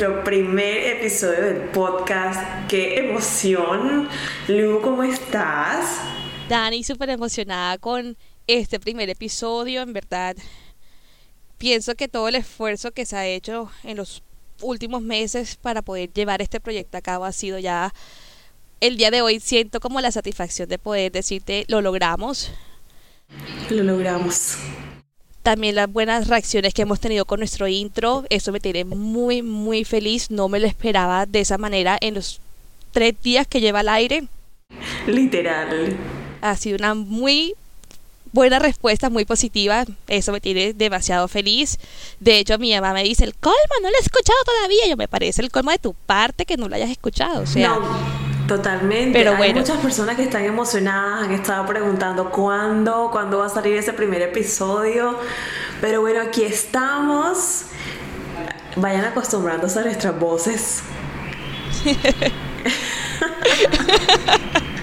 nuestro primer episodio del podcast. ¡Qué emoción! Lu, ¿cómo estás? Dani, súper emocionada con este primer episodio, en verdad. Pienso que todo el esfuerzo que se ha hecho en los últimos meses para poder llevar este proyecto a cabo ha sido ya el día de hoy siento como la satisfacción de poder decirte lo logramos. Lo logramos. También las buenas reacciones que hemos tenido con nuestro intro, eso me tiene muy muy feliz, no me lo esperaba de esa manera en los tres días que lleva al aire. Literal. Ha sido una muy buena respuesta, muy positiva. Eso me tiene demasiado feliz. De hecho, mi mamá me dice, el colmo, no lo he escuchado todavía. Yo me parece el colmo de tu parte que no lo hayas escuchado. O sea, no. Totalmente. Pero Hay bueno. muchas personas que están emocionadas, han estado preguntando cuándo, cuándo va a salir ese primer episodio. Pero bueno, aquí estamos. Vayan acostumbrándose a nuestras voces.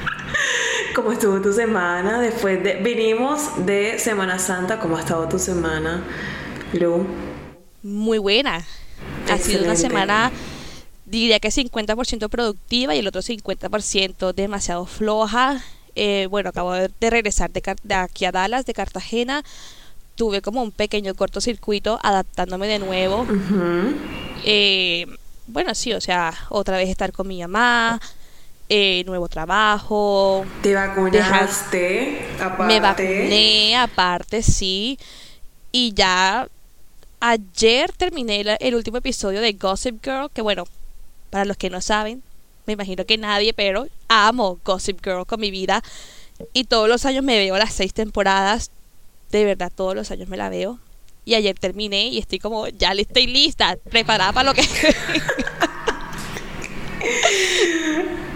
¿Cómo estuvo tu semana? Después de. Vinimos de Semana Santa. ¿Cómo ha estado tu semana, Lu? muy buena. Ha sido una semana, diría que 50% productiva y el otro 50% demasiado floja. Eh, bueno, acabo de regresar de, aquí a Dallas, de Cartagena. Tuve como un pequeño cortocircuito adaptándome de nuevo. Eh, bueno, sí, o sea, otra vez estar con mi mamá, eh, nuevo trabajo, Te vacunaste, aparte. me vacuné, aparte, sí. Y ya ayer terminé la- el último episodio de Gossip Girl, que bueno, para los que no saben, me imagino que nadie, pero amo Gossip Girl con mi vida. Y todos los años me veo las seis temporadas. De verdad, todos los años me la veo. Y ayer terminé y estoy como, ya le estoy lista, preparada para lo que...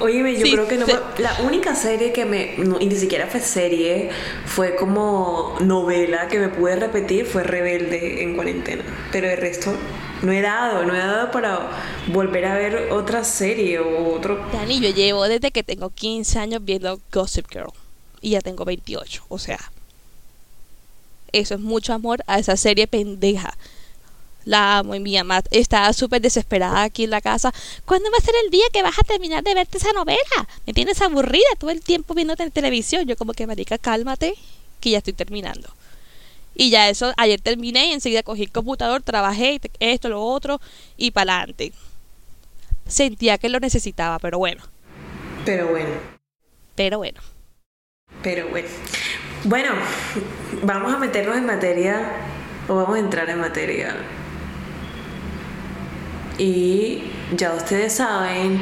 Óyeme, yo Sí, creo que no la única serie que me, no, y ni siquiera fue serie, fue como novela que me pude repetir fue Rebelde en cuarentena. Pero el resto no he dado, no he dado para volver a ver otra serie o otro... Dani, yo llevo desde que tengo 15 años viendo Gossip Girl. Y ya tengo 28. O sea, eso es mucho amor a esa serie pendeja. La amo y mi mamá estaba súper desesperada aquí en la casa. ¿Cuándo va a ser el día que vas a terminar de verte esa novela? Me tienes aburrida todo el tiempo viéndote en televisión. Yo como que, marica, cálmate, que ya estoy terminando. Y ya eso, ayer terminé y enseguida cogí el computador, trabajé, esto, lo otro, y para adelante. Sentía que lo necesitaba, pero bueno. Pero bueno, Pero bueno. pero bueno. Bueno, vamos a meternos en materia o vamos a entrar en materia. Y ya ustedes saben,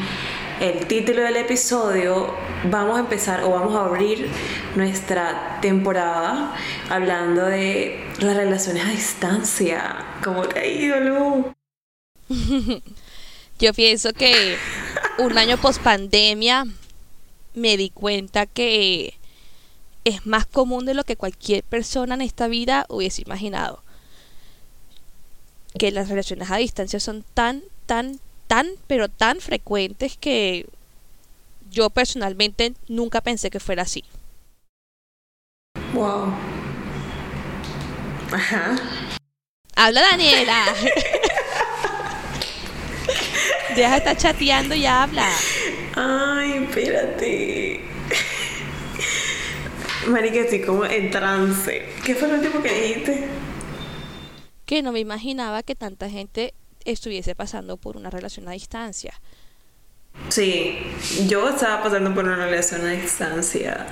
el título del episodio, vamos a empezar o vamos a abrir nuestra temporada hablando de las relaciones a distancia. ¿Cómo te ha ido, Lu? Yo pienso que un año post pandemia me di cuenta que es más común de lo que cualquier persona en esta vida hubiese imaginado. Que las relaciones a distancia son tan, tan, tan, pero tan frecuentes que yo personalmente nunca pensé que fuera así. Wow. Ajá. Habla Daniela. Deja de estar chateando y habla. Ay, espérate. Marica, estoy como en trance. ¿Qué fue lo último que dijiste? Que no me imaginaba que tanta gente estuviese pasando por una relación a distancia. Sí, yo estaba pasando por una relación a distancia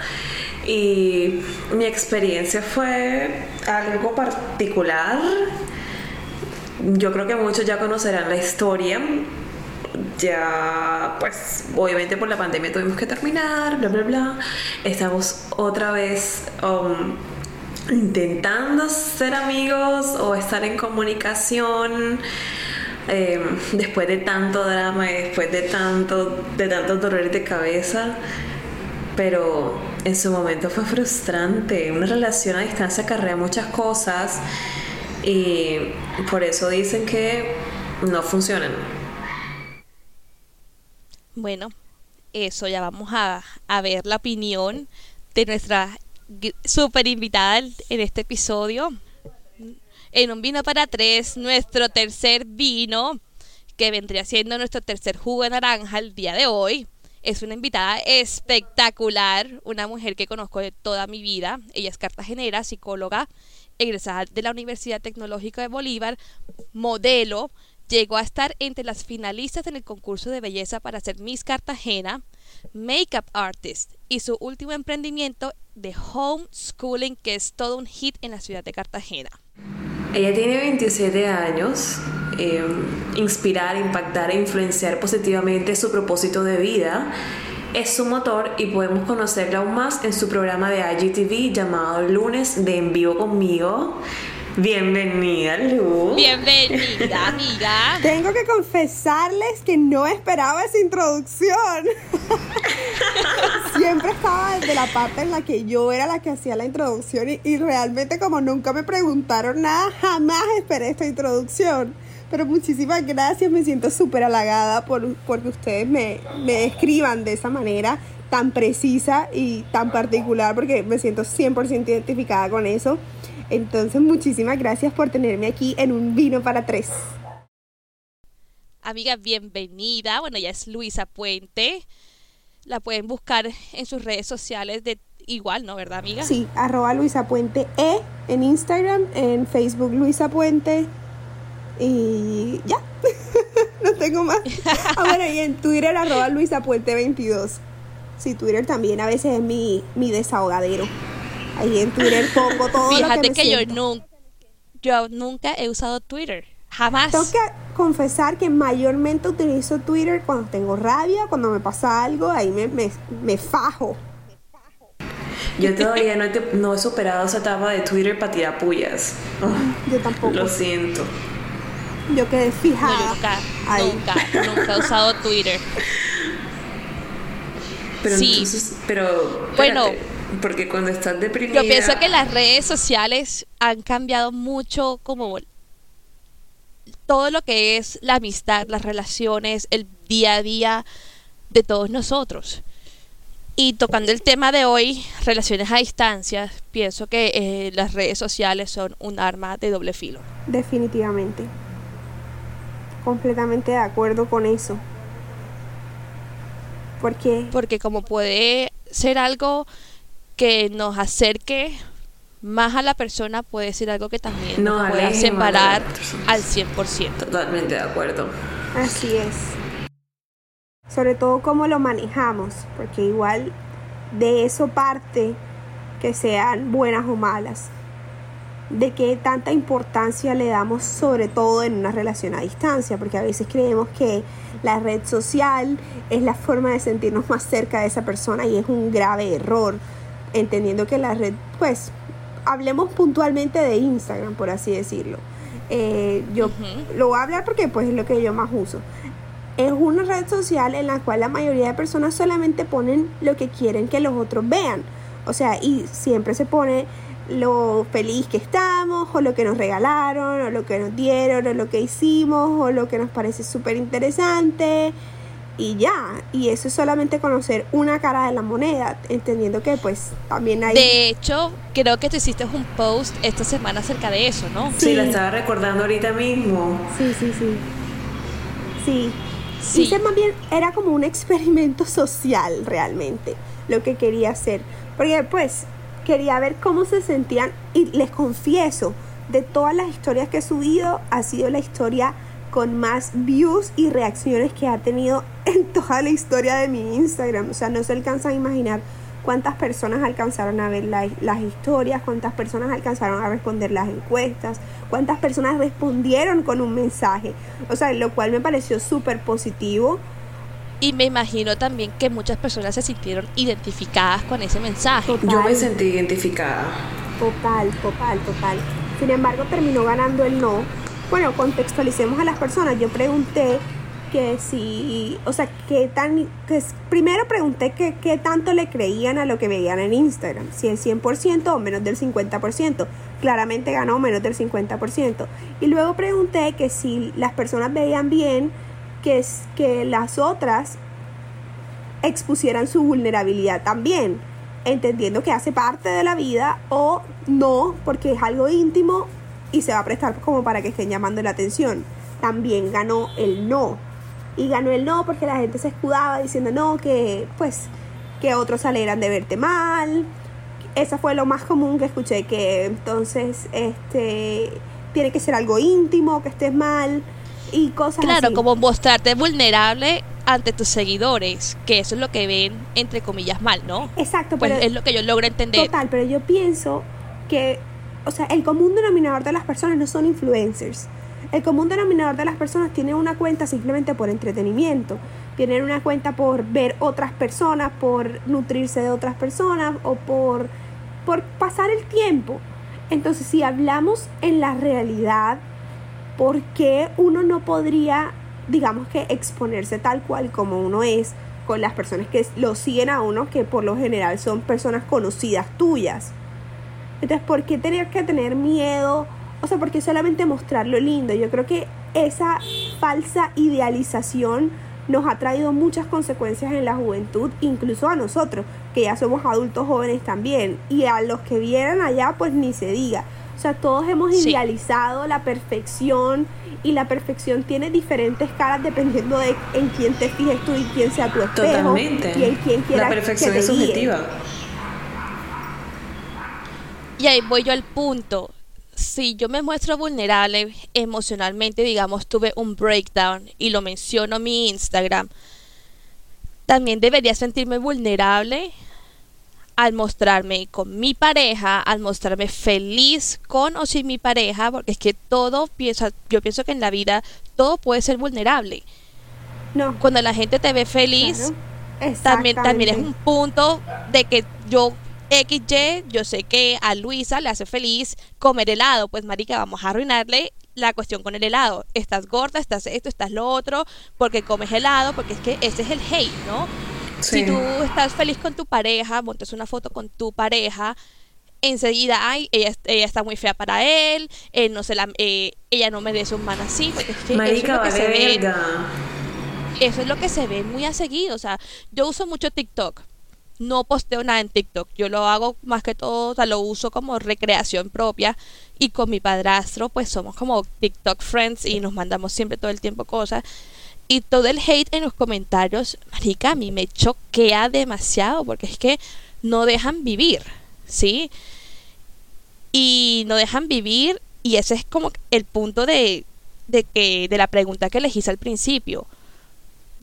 y mi experiencia fue algo particular. Yo creo que muchos ya conocerán la historia. Ya, pues, obviamente por la pandemia tuvimos que terminar, bla, bla, bla. Estamos otra vez um, intentando ser amigos o estar en comunicación. eh, después de tanto drama y después de tanto de tantos dolores de cabeza pero en su momento fue frustrante. Una relación a distancia acarrea muchas cosas y por eso dicen que no funcionan. Bueno, eso ya vamos a, a ver la opinión de nuestra super invitada en este episodio. En un vino para tres, nuestro tercer vino, que vendría siendo nuestro tercer jugo de naranja el día de hoy. Es una invitada espectacular, una mujer que conozco de toda mi vida. Ella es cartagenera, psicóloga, egresada de la Universidad Tecnológica de Bolívar, modelo. Llegó a estar entre las finalistas en el concurso de belleza para ser Miss Cartagena, Makeup Artist y su último emprendimiento de homeschooling, que es todo un hit en la ciudad de Cartagena. Ella tiene 27 años. Eh, inspirar, impactar e influenciar positivamente su propósito de vida es su motor y podemos conocerla aún más en su programa de IGTV llamado Lunes de En Vivo conmigo. Bienvenida, Lu. Bienvenida, amiga. Tengo que confesarles que no esperaba esa introducción. Siempre estaba desde la parte en la que yo era la que hacía la introducción y, realmente como nunca me preguntaron nada, jamás esperé esta introducción. Pero muchísimas gracias, me siento súper halagada por porque ustedes me, me escriban de esa manera tan precisa y tan particular porque me siento 100% identificada con eso. Entonces, muchísimas gracias por tenerme aquí en un vino para tres. Amiga, bienvenida. Bueno, ella es Luisa Puente. La pueden buscar en sus redes sociales de igual, ¿no? ¿Verdad, amiga? Sí, arroba Luisa Puente E en Instagram, en Facebook Luisa Puente y ya, no tengo más. Ah, bueno, y en Twitter arroba Luisa Puente 22. Sí, Twitter también a veces es mi, mi desahogadero. Ahí en Twitter pongo todo Fíjate lo que, me que yo, nunca, yo nunca he usado Twitter. Jamás. Tengo que confesar que mayormente utilizo Twitter cuando tengo rabia, cuando me pasa algo, ahí me, me, me fajo. Yo todavía no he, no he, superado esa etapa de Twitter para tirar pullas. yo tampoco. Lo siento. Yo quedé fijada. nunca, nunca, nunca he usado Twitter. Pero sí. entonces, pero espérate. bueno, porque cuando estás deprimida... Yo pienso que las redes sociales han cambiado mucho como todo lo que es la amistad, las relaciones, el día a día de todos nosotros. Y tocando el tema de hoy, relaciones a distancia, pienso que eh, las redes sociales son un arma de doble filo. Definitivamente. Completamente de acuerdo con eso. ¿Por qué? Porque como puede ser algo que nos acerque más a la persona puede ser algo que también no, nos pueda separar al 100%. Totalmente de acuerdo. Así es. Sobre todo cómo lo manejamos, porque igual de eso parte que sean buenas o malas. De qué tanta importancia le damos sobre todo en una relación a distancia, porque a veces creemos que la red social es la forma de sentirnos más cerca de esa persona y es un grave error entendiendo que la red, pues, hablemos puntualmente de Instagram, por así decirlo. Eh, yo lo voy a hablar porque pues es lo que yo más uso. Es una red social en la cual la mayoría de personas solamente ponen lo que quieren que los otros vean. O sea, y siempre se pone lo feliz que estamos, o lo que nos regalaron, o lo que nos dieron, o lo que hicimos, o lo que nos parece súper interesante y ya. Y eso es solamente conocer una cara de la moneda, entendiendo que pues también hay... De hecho, creo que tú hiciste un post esta semana acerca de eso, ¿no? Sí, sí la estaba recordando ahorita mismo. Sí, sí, sí. Sí. sí. Hice más bien, era como un experimento social realmente, lo que quería hacer. Porque pues quería ver cómo se sentían y les confieso, de todas las historias que he subido, ha sido la historia con más views y reacciones que ha tenido en toda la historia de mi Instagram. O sea, no se alcanzan a imaginar cuántas personas alcanzaron a ver las historias, cuántas personas alcanzaron a responder las encuestas, cuántas personas respondieron con un mensaje. O sea, lo cual me pareció súper positivo. Y me imagino también que muchas personas se sintieron identificadas con ese mensaje. Total. Yo me sentí identificada. Total, total, total. Sin embargo, terminó ganando el no bueno, contextualicemos a las personas. Yo pregunté que si, o sea, qué tan, que primero pregunté que, qué tanto le creían a lo que veían en Instagram, si el 100% o menos del 50%, claramente ganó menos del 50%, y luego pregunté que si las personas veían bien que, que las otras expusieran su vulnerabilidad también, entendiendo que hace parte de la vida o no, porque es algo íntimo y se va a prestar como para que estén llamando la atención. También ganó el no. Y ganó el no porque la gente se escudaba diciendo no, que pues que otros alegran de verte mal. Eso fue lo más común que escuché, que entonces este tiene que ser algo íntimo, que estés mal y cosas claro, así. como mostrarte vulnerable ante tus seguidores, que eso es lo que ven entre comillas mal, ¿no? Exacto, pues pero es lo que yo logro entender. Total, pero yo pienso que, o sea, el común denominador de las personas no son influencers. El común denominador de las personas tiene una cuenta simplemente por entretenimiento. Tienen una cuenta por ver otras personas, por nutrirse de otras personas o por, por pasar el tiempo. Entonces, si hablamos en la realidad, ¿por qué uno no podría, digamos que, exponerse tal cual como uno es con las personas que lo siguen a uno, que por lo general son personas conocidas tuyas? Entonces, ¿por qué tener que tener miedo? O sea, ¿por qué solamente mostrar lo lindo? Yo creo que esa falsa idealización nos ha traído muchas consecuencias en la juventud, incluso a nosotros, que ya somos adultos jóvenes también, y a los que vieran allá, pues ni se diga. O sea, todos hemos Sí. idealizado la perfección y la perfección tiene diferentes caras dependiendo de en quién te fijes tú y quién sea tu espejo Totalmente. y en quién quiera La perfección que te es guíe. Y ahí voy yo al punto. Si yo me muestro vulnerable emocionalmente, digamos, tuve un breakdown y lo menciono en mi Instagram, también debería sentirme vulnerable al mostrarme con mi pareja, al mostrarme feliz con o sin mi pareja, porque es que todo piensa, yo pienso que en la vida todo puede ser vulnerable. No, Cuando la gente te ve feliz, claro. también, también es un punto de que yo XY, yo sé que a Luisa le hace feliz comer helado, pues marica, vamos a arruinarle la cuestión con el helado. Estás gorda, estás esto, estás lo otro, porque comes helado, porque es que ese es el hate, ¿no? Sí. Si tú estás feliz con tu pareja, montas una foto con tu pareja, enseguida, ay, ella, ella está muy fea para él, él no se la, eh, ella no merece un man así, porque es que Marica, eso es lo que vale se ve eso es lo que se ve muy a seguido. O sea, yo uso mucho TikTok. No posteo nada en TikTok. Yo lo hago más que todo, o sea, lo uso como recreación propia. Y con mi padrastro, pues somos como TikTok friends y nos mandamos siempre todo el tiempo cosas. Y todo el hate en los comentarios, marica, a mí me choquea demasiado porque es que no dejan vivir, ¿sí? Y no dejan vivir y ese es como el punto de, de que de la pregunta que les hice al principio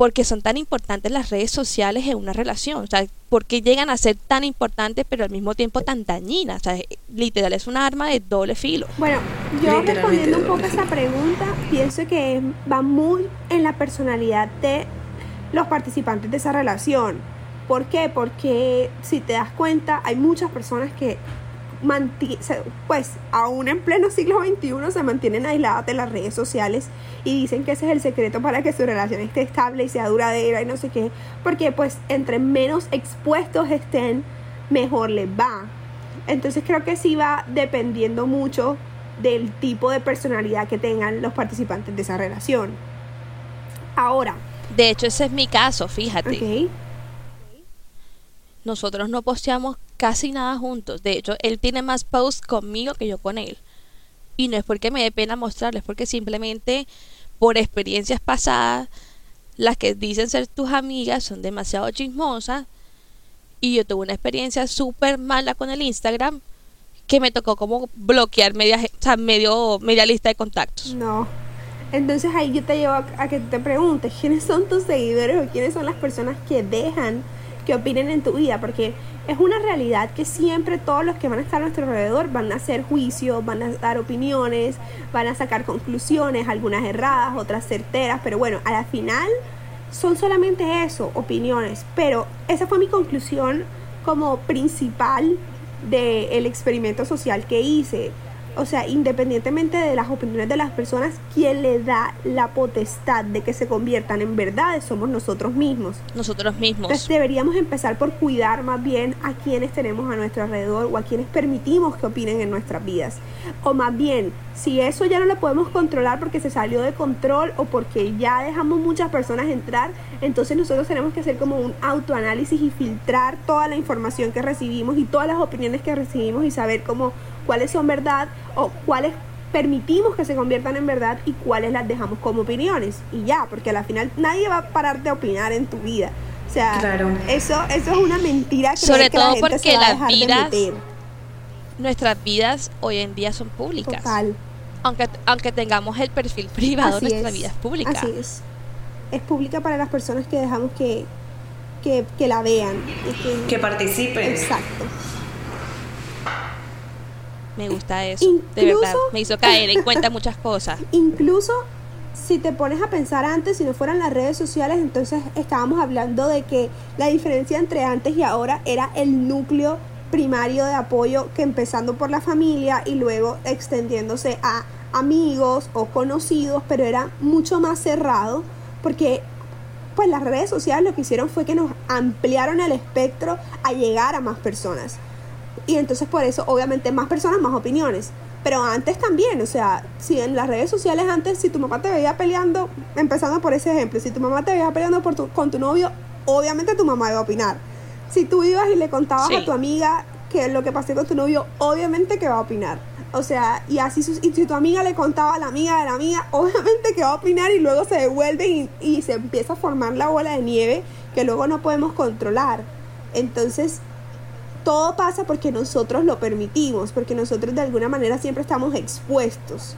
porque son tan importantes las redes sociales en una relación, o sea, porque llegan a ser tan importantes pero al mismo tiempo tan dañinas, o sea, literal es un arma de doble filo. Bueno, yo respondiendo un poco doble esa pregunta, pienso que va muy en la personalidad de los participantes de esa relación. ¿Por qué? Porque si te das cuenta, hay muchas personas que pues aún en pleno siglo XXI se mantienen aisladas de las redes sociales y dicen que ese es el secreto para que su relación esté estable y sea duradera y no sé qué, porque pues entre menos expuestos estén, mejor les va. Entonces creo que sí va dependiendo mucho del tipo de personalidad que tengan los participantes de esa relación. Ahora, De hecho, ese es mi caso, fíjate. Nosotros no posteamos casi nada juntos. De hecho, él tiene más posts conmigo que yo con él. Y no es porque me dé pena mostrarles, porque simplemente por experiencias pasadas, las que dicen ser tus amigas son demasiado chismosas. Y yo tuve una experiencia súper mala con el Instagram que me tocó como bloquear media, o sea, lista de contactos. no. Entonces ahí yo te llevo a, a que te preguntes quiénes son tus seguidores o quiénes son las personas que dejan que opinen en tu vida, porque es una realidad que siempre todos los que van a estar a nuestro alrededor van a hacer juicios, van a dar opiniones, van a sacar conclusiones, algunas erradas, otras certeras, pero bueno, a la final son solamente eso, opiniones. Pero esa fue mi conclusión como principal del experimento social que hice. O sea, independientemente de las opiniones de las personas, quien le da la potestad de que se conviertan en verdades somos nosotros mismos. Nosotros mismos. Entonces deberíamos empezar por cuidar más bien a quienes tenemos a nuestro alrededor o a quienes permitimos que opinen en nuestras vidas. O más bien, si eso ya no lo podemos controlar porque se salió de control o porque ya dejamos muchas personas entrar, entonces nosotros tenemos que hacer como un autoanálisis y filtrar toda la información que recibimos y todas las opiniones que recibimos y saber cómo cuáles son verdad o cuáles permitimos que se conviertan en verdad y cuáles las dejamos como opiniones y ya, porque al final nadie va a parar de opinar en tu vida. O sea, eso, eso es una mentira. Sobre todo porque las vidas, nuestras vidas hoy en día son públicas. Total. Aunque, aunque tengamos el perfil privado, nuestra vida es pública. Así es. Es pública para las personas que dejamos que, que, que la vean. que, que participen. Exacto. Me gusta eso. de verdad. Me hizo caer en cuenta muchas cosas. Incluso si te pones a pensar antes, si no fueran las redes sociales, entonces estábamos hablando de que la diferencia entre antes y ahora era el núcleo primario de apoyo que empezando por la familia y luego extendiéndose a amigos o conocidos, pero era mucho más cerrado porque pues las redes sociales lo que hicieron fue que nos ampliaron el espectro a llegar a más personas. Y entonces por eso, obviamente, más personas, más opiniones. Pero antes también, o sea, si en las redes sociales antes, si tu mamá te veía peleando, empezando por ese ejemplo, si tu mamá te veía peleando por tu, con tu novio, obviamente tu mamá iba a opinar. Si tú ibas y le contabas a tu amiga que lo que pasó con tu novio, obviamente que va a opinar. O sea, y así y si tu amiga le contaba a la amiga de la amiga, obviamente que va a opinar y luego se devuelve y, y se empieza a formar la bola de nieve que luego no podemos controlar. Entonces, todo pasa porque nosotros lo permitimos, porque nosotros de alguna manera siempre estamos expuestos.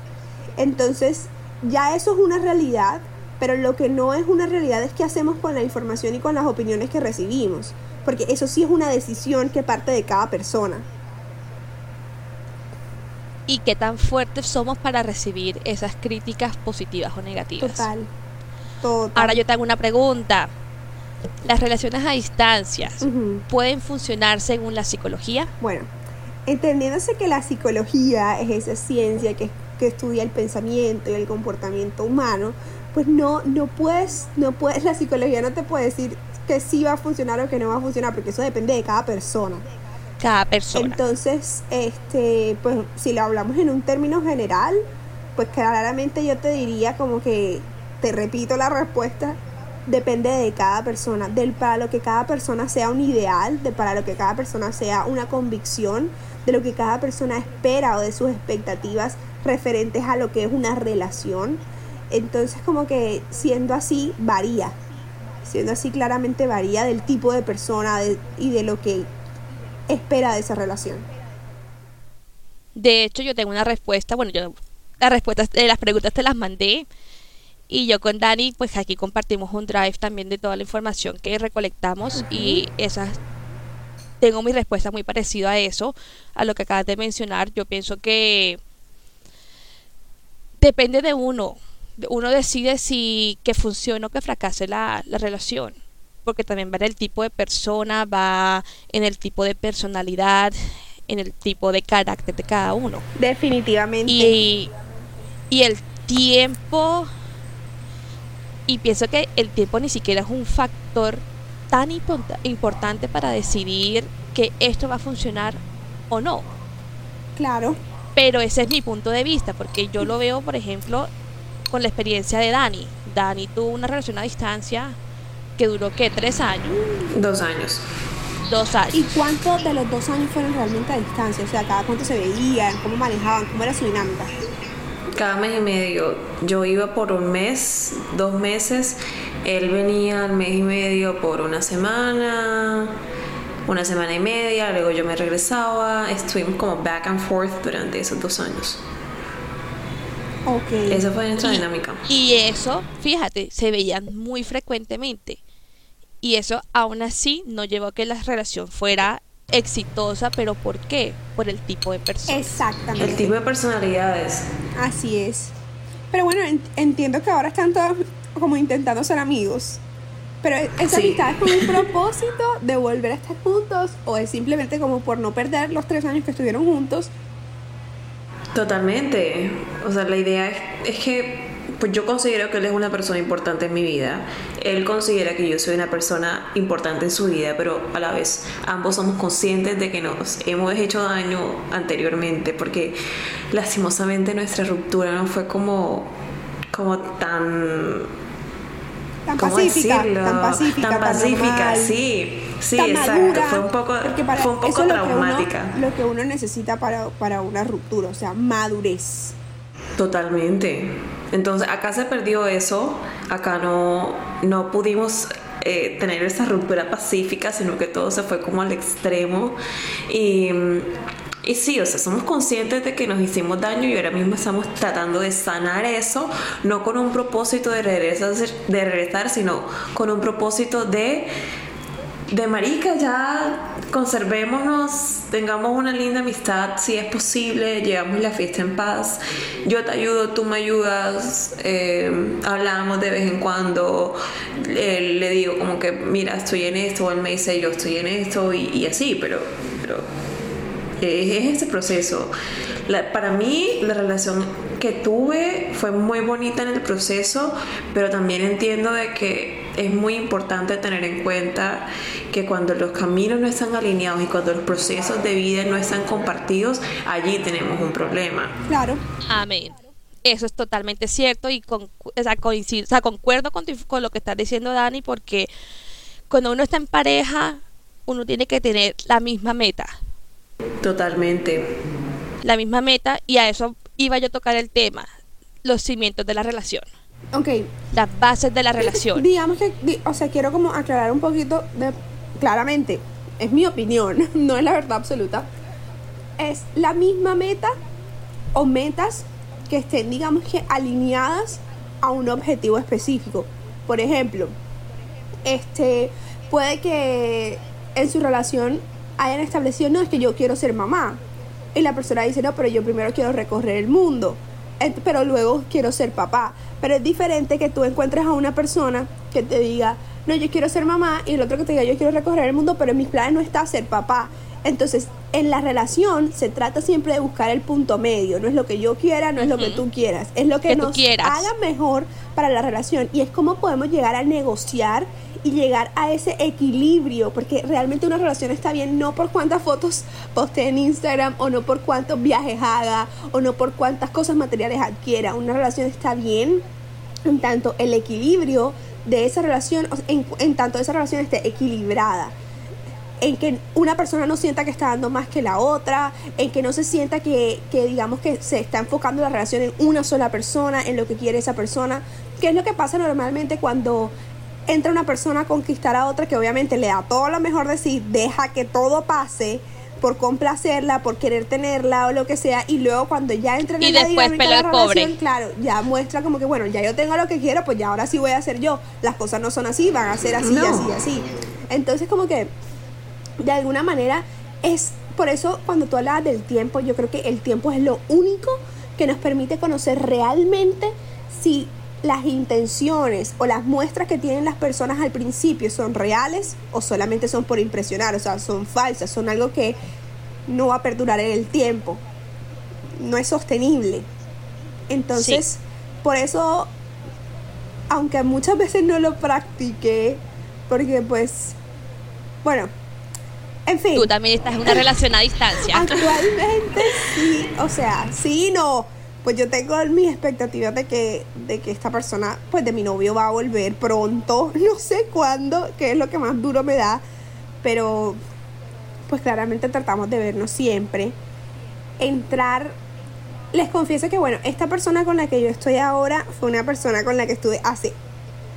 Entonces, ya eso es una realidad, pero lo que no es una realidad es qué hacemos con la información y con las opiniones que recibimos, porque eso sí es una decisión que parte de cada persona. Y qué tan fuertes somos para recibir esas críticas positivas o negativas. Total. Total. Ahora yo te hago una pregunta las relaciones a distancias pueden funcionar según la psicología? Bueno, entendiéndose que la psicología es esa ciencia que, que estudia el pensamiento y el comportamiento humano, pues no, no puedes, no puedes, la psicología no te puede decir que sí va a funcionar o que no va a funcionar, porque eso depende de cada persona. Cada persona. Entonces, este, pues si lo hablamos en un término general, pues claramente yo te diría como que, te repito la respuesta, depende de cada persona, del para lo que cada persona sea un ideal, de para lo que cada persona sea una convicción, de lo que cada persona espera o de sus expectativas referentes a lo que es una relación. Entonces como que siendo así varía, siendo así claramente varía del tipo de persona y de lo que espera de esa relación. De hecho, yo tengo una respuesta, bueno, yo las respuestas de las preguntas te las mandé y yo con Dani, pues aquí compartimos un drive también de toda la información que recolectamos y esas tengo mi respuesta muy parecida a eso, a lo que acabas de mencionar. Yo pienso que depende de uno. Uno decide si que funcione o que fracase la, la relación. Porque también va en el tipo de persona, va en el tipo de personalidad, en el tipo de carácter de cada uno. Definitivamente. Y, y el tiempo y pienso que el tiempo ni siquiera es un factor tan importante para decidir que esto va a funcionar o no. Claro. Pero ese es mi punto de vista, porque yo lo veo, por ejemplo, con la experiencia de Dani. Dani tuvo una relación a distancia que duró, ¿qué? ¿Tres años? Dos años. Dos años. ¿Y cuántos de los dos años fueron realmente a distancia? O sea, cada cuánto se veían, cómo manejaban, cómo era su dinámica cada mes y medio. Yo iba por un mes, dos meses. Él venía al mes y medio por una semana, una semana y media. Luego yo me regresaba. Estuvimos como back and forth durante esos dos años. Ok. Esa fue nuestra dinámica. Y eso, fíjate, se veían muy frecuentemente. Y eso aún así no llevó a que la relación fuera exitosa, pero ¿por qué? Por el tipo de persona. Exactamente. El tipo de personalidades. Así es. Pero bueno, entiendo que ahora están todos como intentando ser amigos. Pero e-, esa amistad es con un propósito de volver a estar juntos o es simplemente como por no perder los tres años que estuvieron juntos. Totalmente. O sea, la idea es, es que pues yo considero que él es una persona importante en mi vida. Él considera que yo soy una persona importante en su vida, pero a la vez ambos somos conscientes de que nos hemos hecho daño anteriormente, porque lastimosamente nuestra ruptura no fue como, como tan Tan ¿cómo pacífica, decirlo? tan pacífica, Tan tan pacífica, normal, sí, sí, tan exacto. madura, fue un poco, para- fue un poco es lo que uno- traumática. lo que uno necesita para, para una ruptura, o sea, madurez. Totalmente. Entonces acá se perdió eso, acá no, no pudimos eh, tener esa ruptura pacífica, sino que todo se fue como al extremo. Y, y sí, o sea, somos conscientes de que nos hicimos daño y ahora mismo estamos tratando de sanar eso, no con un propósito de regresar, de regresar sino con un propósito de de marica ya conservémonos, tengamos una linda amistad si es posible, llevamos la fiesta en paz, yo te ayudo, tú me ayudas, eh, hablamos de vez en cuando, le digo como que mira estoy en esto, él me dice yo estoy en esto y, así, pero, pero es, es ese proceso. Para mí la relación que tuve fue muy bonita en el proceso, pero también entiendo de que es muy importante tener en cuenta que cuando los caminos no están alineados y cuando los procesos de vida no están compartidos, allí tenemos un problema. Claro. Amén. Eso es totalmente cierto y con, o sea, coincido, o sea, concuerdo con, tu- con lo que estás diciendo, Dani, porque cuando uno está en pareja, uno tiene que tener la misma meta. Totalmente. La misma meta, y a eso iba yo a tocar el tema, los cimientos de la relación, Ok, las bases de la relación. digamos que, o sea, quiero como aclarar un poquito de, claramente, es mi opinión, no es la verdad absoluta. Es la misma meta o metas que estén, digamos que alineadas a un objetivo específico. Por ejemplo, este puede que en su relación hayan establecido, no, es que yo quiero ser mamá. Y la persona dice, no, pero yo primero quiero recorrer el mundo. Pero luego quiero ser papá. Pero es diferente que tú encuentres a una persona que te diga, no, yo quiero ser mamá, y el otro que te diga, yo quiero recorrer el mundo, pero en mis planes no está ser papá. Entonces, en la relación se trata siempre de buscar el punto medio. No es lo que yo quiera, no es lo que tú quieras. Es lo que, nos quieras. haga mejor para la relación. Y es cómo podemos llegar a negociar y llegar a ese equilibrio. Porque realmente una relación está bien no por cuántas fotos postee en Instagram o no por cuántos viajes haga o no por cuántas cosas materiales adquiera. Una relación está bien en tanto el equilibrio de esa relación, en, en tanto esa relación esté equilibrada en que una persona no sienta que está dando más que la otra, en que no se sienta que, que digamos que se está enfocando la relación en una sola persona, en lo que quiere esa persona, que es lo que pasa normalmente cuando entra una persona a conquistar a otra que obviamente le da todo lo mejor de sí, deja que todo pase por complacerla, por querer tenerla o lo que sea, y luego cuando ya entra en Y la después dinámica de la pobre. relación, claro, ya muestra como que bueno, ya yo tengo lo que quiero, pues ya ahora sí voy a hacer yo. Las cosas no son así, van a ser así, No. así, así. Entonces como que de alguna manera es por eso cuando tú hablabas del tiempo, yo creo que el tiempo es lo único que nos permite conocer realmente si las intenciones o las muestras que tienen las personas al principio son reales o solamente son por impresionar, o sea, son falsas, son algo que no va a perdurar en el tiempo, no es sostenible. Entonces, por eso, aunque muchas veces no lo practiqué, porque pues, bueno, en fin. Tú también estás en una relación a distancia. Actualmente sí, o sea, sí y no. Pues yo tengo mis expectativas de que, de que esta persona, pues de mi novio va a volver pronto, no sé cuándo, que es lo que más duro me da, pero pues claramente tratamos de vernos siempre. Entrar, les confieso que bueno, esta persona con la que yo estoy ahora fue una persona con la que estuve hace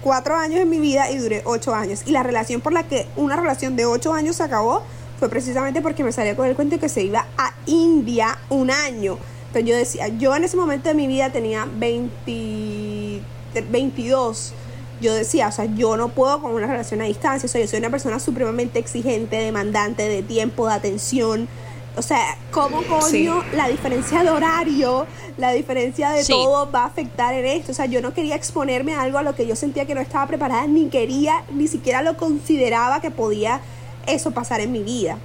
cuatro años en mi vida y duré ocho años. Y la relación por la que una relación de ocho años se acabó fue precisamente porque me salió con el cuento que se iba a India un año. Entonces yo decía, yo en ese momento de mi vida tenía 20, 22. Yo decía, o sea, yo no puedo con una relación a distancia. O sea, yo soy una persona supremamente exigente, demandante de tiempo, de atención. O sea, ¿cómo coño Sí. la diferencia de horario, la diferencia de Sí. todo va a afectar en esto? O sea, yo no quería exponerme a algo a lo que yo sentía que no estaba preparada, ni quería, ni siquiera lo consideraba que podía eso pasar en mi vida.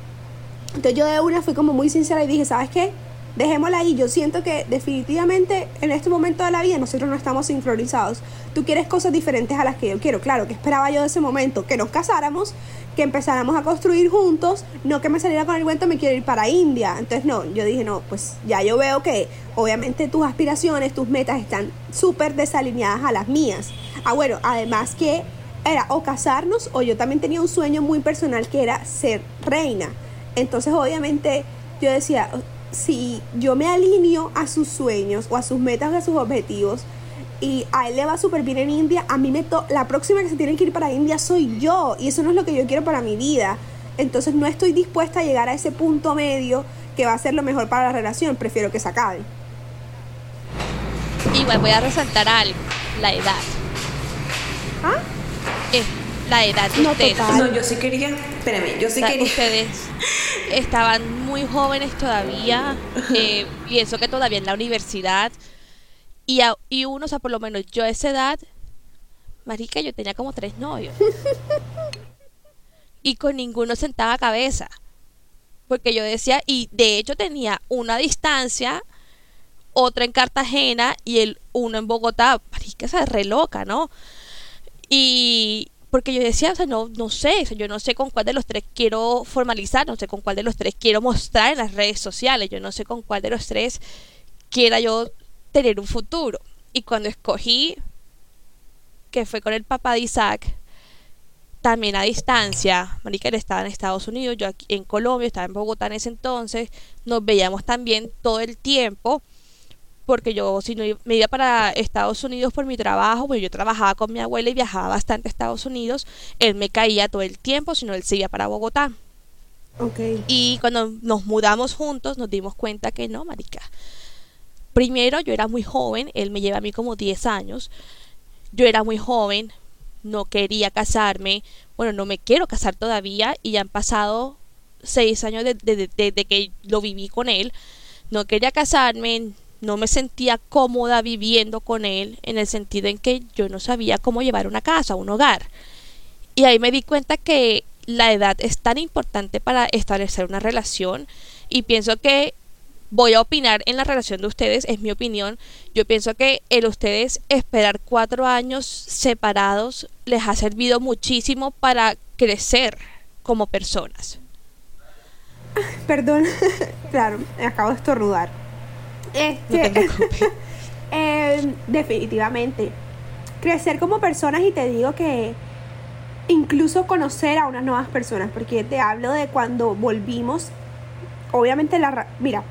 Entonces yo de una fui como muy sincera y dije, ¿sabes qué? dejémosla ahí. Yo siento que definitivamente en este momento de la vida nosotros no estamos sincronizados. Tú quieres cosas diferentes a las que yo quiero. Claro, que esperaba yo de ese momento? Que nos casáramos, que empezáramos a construir juntos, no que me saliera con el cuento me quiero ir para India. Entonces no, yo dije, no, pues ya yo veo que obviamente tus aspiraciones, tus metas están súper desalineadas a las mías. Ah, bueno, además que era o casarnos o yo también tenía un sueño muy personal que era ser reina. Entonces obviamente yo decía, si yo me alineo a sus sueños o a sus metas o a sus objetivos y a él le va súper bien en India, a mí me to la próxima que se tiene que ir para India soy yo y eso no es lo que yo quiero para mi vida. Entonces no estoy dispuesta a llegar a ese punto medio que va a ser lo mejor para la relación, prefiero que se acabe. Igual voy a resaltar algo, la edad. ¿Ah? Es la edad de No, ustedes. total. No, yo sí quería, espérame, yo sí O sea, quería. Ustedes estaban muy jóvenes todavía, eh, pienso que todavía en la universidad, y, a- y uno, o sea, por lo menos yo a esa edad, marica, yo tenía como tres novios. Y con ninguno sentaba cabeza. Porque yo decía, y de hecho tenía una distancia, otra en Cartagena y el uno en Bogotá. Marica, esa es re loca, ¿no? Y porque yo decía, o sea, no, no sé, o sea, yo no sé con cuál de los tres quiero formalizar, no sé con cuál de los tres quiero mostrar en las redes sociales, yo no sé con cuál de los tres quiera yo tener un futuro. Y cuando escogí, que fue con el papá de Isaac, también a distancia, Marica él estaba en Estados Unidos, yo aquí en Colombia, estaba en Bogotá en ese entonces, nos veíamos también todo el tiempo, porque yo si no me iba para Estados Unidos por mi trabajo, pues yo trabajaba con mi abuela y viajaba bastante a Estados Unidos, él me caía todo el tiempo, si no él se iba para Bogotá. Ok. Y cuando nos mudamos juntos nos dimos cuenta que no, marica. Primero yo era muy joven, él me lleva a mí como 10 años. Yo era muy joven, no quería casarme, bueno, no me quiero casar todavía y ya han pasado 6 años desde de, de- de que lo viví con él. No quería casarme, no me sentía cómoda viviendo con él en el sentido en que yo no sabía cómo llevar una casa, un hogar. Y ahí me di cuenta que la edad es tan importante para establecer una relación y pienso que voy a opinar en la relación de ustedes, es mi opinión. Yo pienso que el ustedes esperar cuatro años separados les ha servido muchísimo para crecer como personas. Perdón, claro, acabo de estornudar. No te preocupes. eh, definitivamente. Crecer como personas y te digo que incluso conocer a unas nuevas personas, porque te hablo de cuando volvimos, obviamente la... ra- Mira,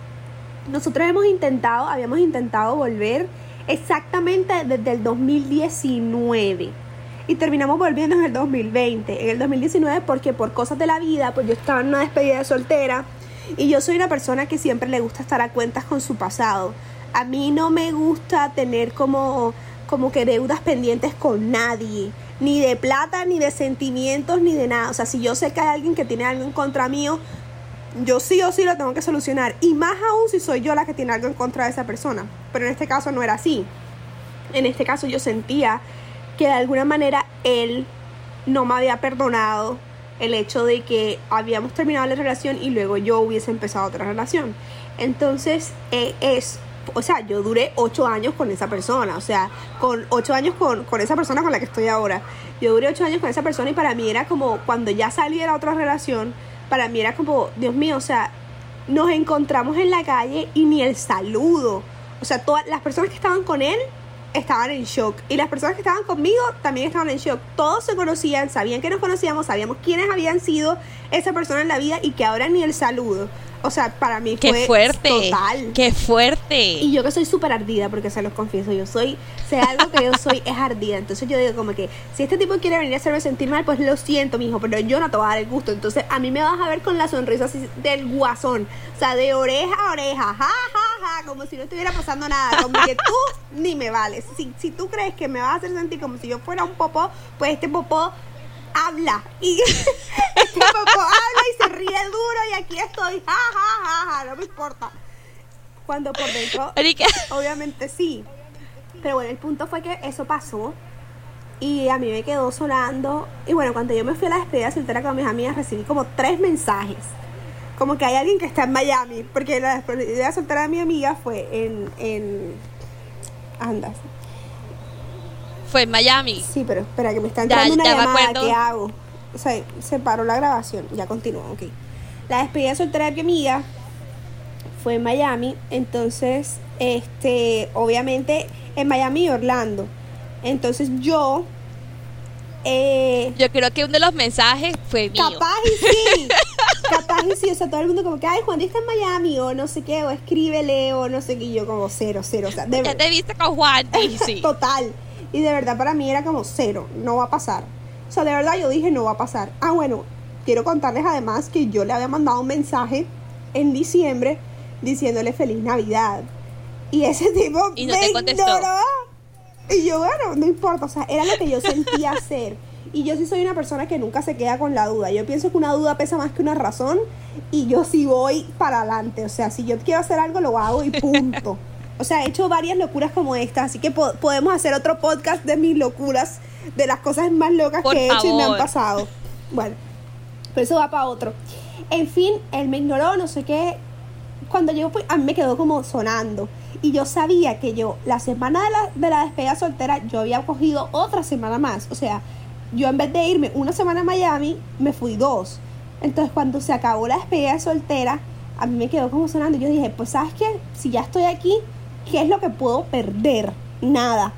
nosotros hemos intentado, habíamos intentado volver exactamente desde el 2019 y terminamos volviendo en el 2020. En el 2019 porque por cosas de la vida, pues yo estaba en una despedida de soltera y yo soy una persona que siempre le gusta estar a cuentas con su pasado. A mí no me gusta tener como como que deudas pendientes con nadie, ni de plata, ni de sentimientos, ni de nada. O sea, si yo sé que hay alguien que tiene algo en contra mío, yo sí o sí lo tengo que solucionar. Y más aún si soy yo la que tiene algo en contra de esa persona. Pero en este caso no era así. En este caso yo sentía que de alguna manera él no me había perdonado el hecho de que habíamos terminado la relación y luego yo hubiese empezado otra relación. Entonces eh, es, o sea, yo duré ocho años con esa persona, o sea, con ocho años con, con esa persona con la que estoy ahora. Yo duré ocho años con esa persona y para mí era como cuando ya saliera otra relación, para mí era como, Dios mío, o sea, nos encontramos en la calle y ni el saludo. O sea, todas las personas que estaban con él estaban en shock. Y las personas que estaban conmigo también estaban en shock. Todos se conocían, sabían que nos conocíamos, sabíamos quiénes habían sido esa persona en la vida y que ahora ni el saludo. O sea, para mí ¡Qué fue fuerte! total. ¡Qué fuerte! Y yo que soy súper ardida, porque se los confieso, yo soy, sé algo que yo soy, es ardida. Entonces yo digo como que, si este tipo quiere venir a hacerme sentir mal, pues lo siento, mijo, pero yo no te voy a dar el gusto. Entonces a mí me vas a ver con la sonrisa así del guasón. O sea, de oreja a oreja, ja, ja, ja, como si no estuviera pasando nada. Como que tú ni me vales. Si, si tú crees que me vas a hacer sentir como si yo fuera un popó, pues este popó habla. Y habla y se ríe duro y aquí estoy, ja, ja, ja, ja, no me importa. Cuando por dentro Obviamente sí. Pero bueno, el punto fue que eso pasó. Y a mí me quedó sonando. Y bueno, cuando yo me fui a la despedida soltera con mis amigas, recibí como tres mensajes. como que hay alguien que está en Miami, porque la despedida soltera de mi amiga fue en, en Andas. Fue en Miami. Sí, pero espera, que me está Ya, entrando una ya llamada. ¿qué hago? O sea, se paró la grabación, ya continúa, ok. La despedida soltera de mi amiga fue en Miami, entonces, este, obviamente, en Miami y Orlando. Entonces yo, eh, Yo creo que uno de los mensajes fue mío. capaz y sí, capaz y sí, o sea, todo el mundo como que, ay, Juan está en Miami, o no sé qué, o escríbele, o no sé qué, y yo como cero, cero, o sea, de Ya te viste con Juan, y sí. Total. Y de verdad para mí era como cero, no va a pasar. O sea, de verdad yo dije no va a pasar. Ah, bueno, quiero contarles además que yo le había mandado un mensaje en diciembre diciéndole feliz Navidad. Y ese tipo Y no me te contestó. ignoró. Y yo, bueno, no importa, o sea, era lo que yo sentía hacer. Y yo sí soy una persona que nunca se queda con la duda. Yo pienso que una duda pesa más que una razón y yo sí voy para adelante. O sea, si yo quiero hacer algo, lo hago y punto. O sea, he hecho varias locuras como estas, así que po- podemos hacer otro podcast de mis locuras, de las cosas más locas Por que he hecho y me han pasado. Bueno, pero eso va para otro. En fin, él me ignoró, no sé qué. Cuando llegó, pues, a mí me quedó como sonando. Y yo sabía que yo, la semana de la, de la despedida soltera, yo había cogido otra semana más. O sea, yo en vez de irme una semana a Miami, me fui dos. Entonces, cuando se acabó la despedida soltera, a mí me quedó como sonando. Yo dije, pues, ¿sabes qué? Si ya estoy aquí, ¿qué es lo que puedo perder? Nada.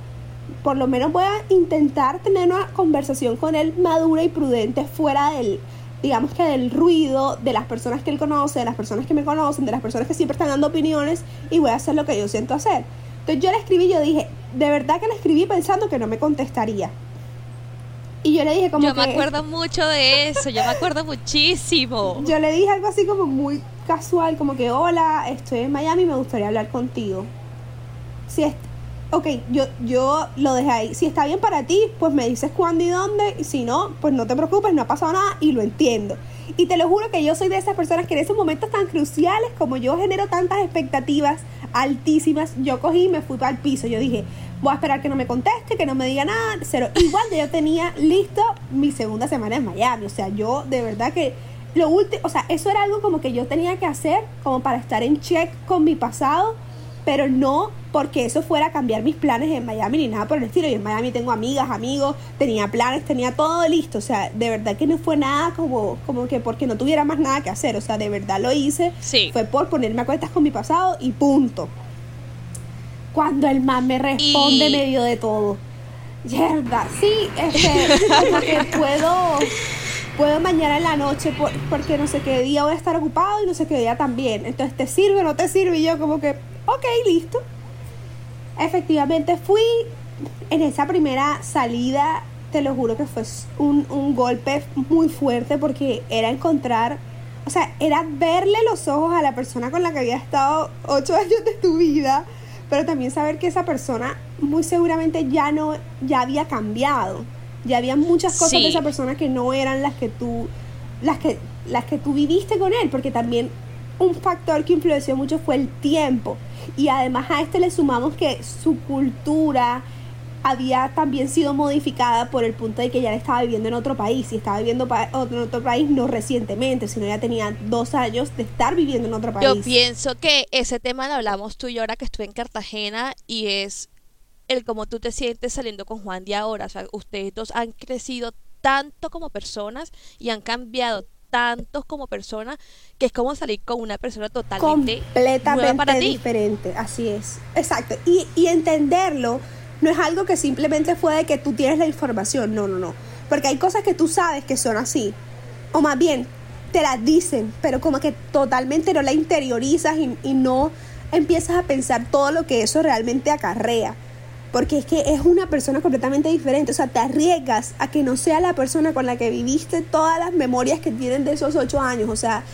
Por lo menos voy a intentar tener una conversación con él madura y prudente fuera del, digamos que del ruido de las personas que él conoce, de las personas que me conocen, de las personas que siempre están dando opiniones y voy a hacer lo que yo siento hacer. Entonces yo le escribí y yo dije, de verdad que le escribí pensando que no me contestaría. Y yo le dije como Yo que... me acuerdo mucho de eso, yo me acuerdo muchísimo. Yo le dije algo así como muy casual, como que hola, estoy en Miami, me gustaría hablar contigo. Si es, ok, yo, yo lo dejé ahí. Si está bien para ti, pues me dices cuándo y dónde. Y si no, pues no te preocupes, no ha pasado nada y lo entiendo. Y te lo juro que yo soy de esas personas que en esos momentos tan cruciales, como yo genero tantas expectativas altísimas, yo cogí y me fui para el piso. Yo dije, voy a esperar que no me conteste, que no me diga nada, cero. Igual yo tenía listo mi segunda semana en Miami. O sea, yo de verdad que lo último, o sea, eso era algo como que yo tenía que hacer como para estar en check con mi pasado, pero no porque eso fuera a cambiar mis planes en Miami ni nada por el estilo. Yo en Miami tengo amigas, amigos, tenía planes, tenía todo listo. O sea, de verdad que no fue nada como, como que porque no tuviera más nada que hacer. O sea, de verdad lo hice. Sí. Fue por ponerme a cuentas con mi pasado y punto. Cuando el man me responde Y- medio de todo. Yerda, sí, este, como que puedo, puedo mañana en la noche por- porque no sé qué día voy a estar ocupado y no sé qué día también. Entonces, ¿te sirve o no te sirve? Y yo como que, ok, listo. Efectivamente fui en esa primera salida, te lo juro que fue un, un golpe muy fuerte porque era encontrar, o sea, era verle los ojos a la persona con la que había estado ocho años de tu vida, pero también saber que esa persona muy seguramente ya no, ya había cambiado, ya había muchas cosas Sí. de esa persona que no eran las que tú, las que, las que tú viviste con él, porque también un factor que influenció mucho fue el tiempo. Y además a este le sumamos que su cultura había también sido modificada por el punto de que ya estaba viviendo en otro país y estaba viviendo pa- en otro país no recientemente, sino ya tenía dos años de estar viviendo en otro país. Yo pienso que ese tema lo hablamos tú y yo ahora que estuve en Cartagena y es el cómo tú te sientes saliendo con Juan de ahora. O sea, ustedes dos han crecido tanto como personas y han cambiado tantos como personas que es como salir con una persona totalmente nueva completamente ti. diferente, así es. Exacto. Y, y entenderlo no es algo que simplemente fue de que tú tienes la información, no, no, no. Porque hay cosas que tú sabes que son así. O más bien, te las dicen, pero como que totalmente no la interiorizas y, y no empiezas a pensar todo lo que eso realmente acarrea. Porque es que es una persona completamente diferente. O sea, te arriesgas a que no sea la persona con la que viviste todas las memorias que tienen de esos ocho años. O sea,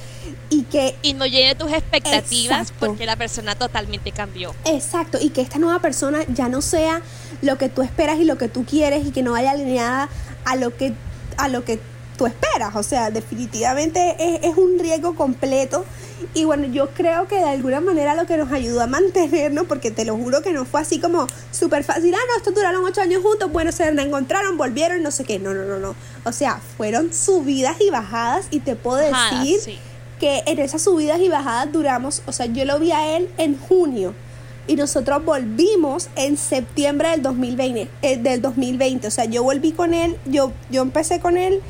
y que Y no llene tus expectativas Exacto. porque la persona totalmente cambió. Exacto, y que esta nueva persona ya no sea lo que tú esperas y lo que tú quieres y que no vaya alineada a lo que, a lo que tú esperas. O sea, definitivamente es, es un riesgo completo. Y bueno, yo creo que de alguna manera lo que nos ayudó a mantenernos, porque te lo juro que no fue así como súper fácil, ah, no, estos duraron ocho años juntos, bueno, se encontraron, volvieron, no sé qué, no, no, no, no. O sea, fueron subidas y bajadas y te puedo Bajadas, decir sí. que en esas subidas y bajadas duramos, o sea, yo lo vi a él en junio y nosotros volvimos en septiembre del 2020, eh, del 2020. O sea, yo volví con él, yo, yo empecé con él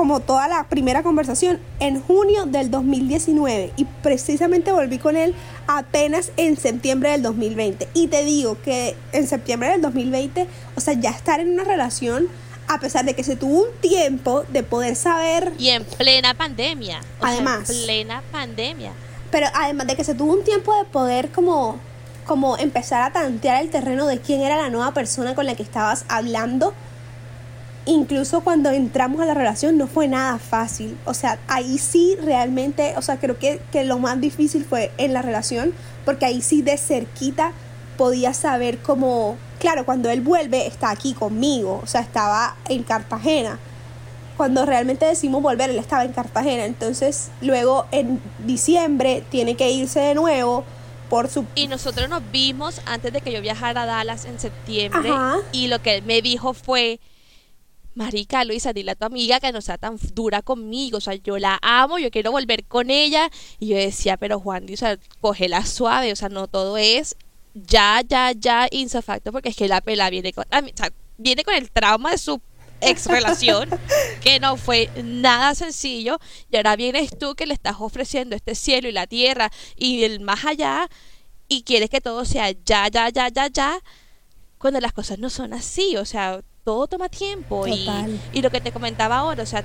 como toda la primera conversación en junio del 2019 y precisamente volví con él apenas en septiembre del 2020. Y te digo que en septiembre del 2020, o sea, ya estar en una relación a pesar de que se tuvo un tiempo de poder saber. Y en plena pandemia. además. en plena pandemia. Pero además de que se tuvo un tiempo de poder como, como empezar a tantear el terreno de quién era la nueva persona con la que estabas hablando. Incluso cuando entramos a la relación no fue nada fácil. O sea, ahí sí realmente, o sea, creo que, que lo más difícil fue en la relación, porque ahí sí de cerquita podía saber cómo Claro, cuando él vuelve está aquí conmigo, o sea, estaba en Cartagena. Cuando realmente decimos volver, él estaba en Cartagena. Entonces, luego en diciembre tiene que irse de nuevo por su... Y nosotros nos vimos antes de que yo viajara a Dallas en septiembre. Y lo que él me dijo fue, Marica, Luisa, dile a tu amiga que no sea tan dura conmigo. O sea, yo la amo, yo quiero volver con ella. Y yo decía, pero Juan, o sea, cógela suave. O sea, no todo es ya, ya, ya insofacto porque es que la pela viene con, viene con el trauma de su ex relación, que no fue nada sencillo, y ahora vienes tú que le estás ofreciendo este cielo y la tierra y el más allá, y quieres que todo sea ya, ya, ya, ya, ya, cuando las cosas no son así, o sea, todo toma tiempo y, y, lo que te comentaba ahora, o sea,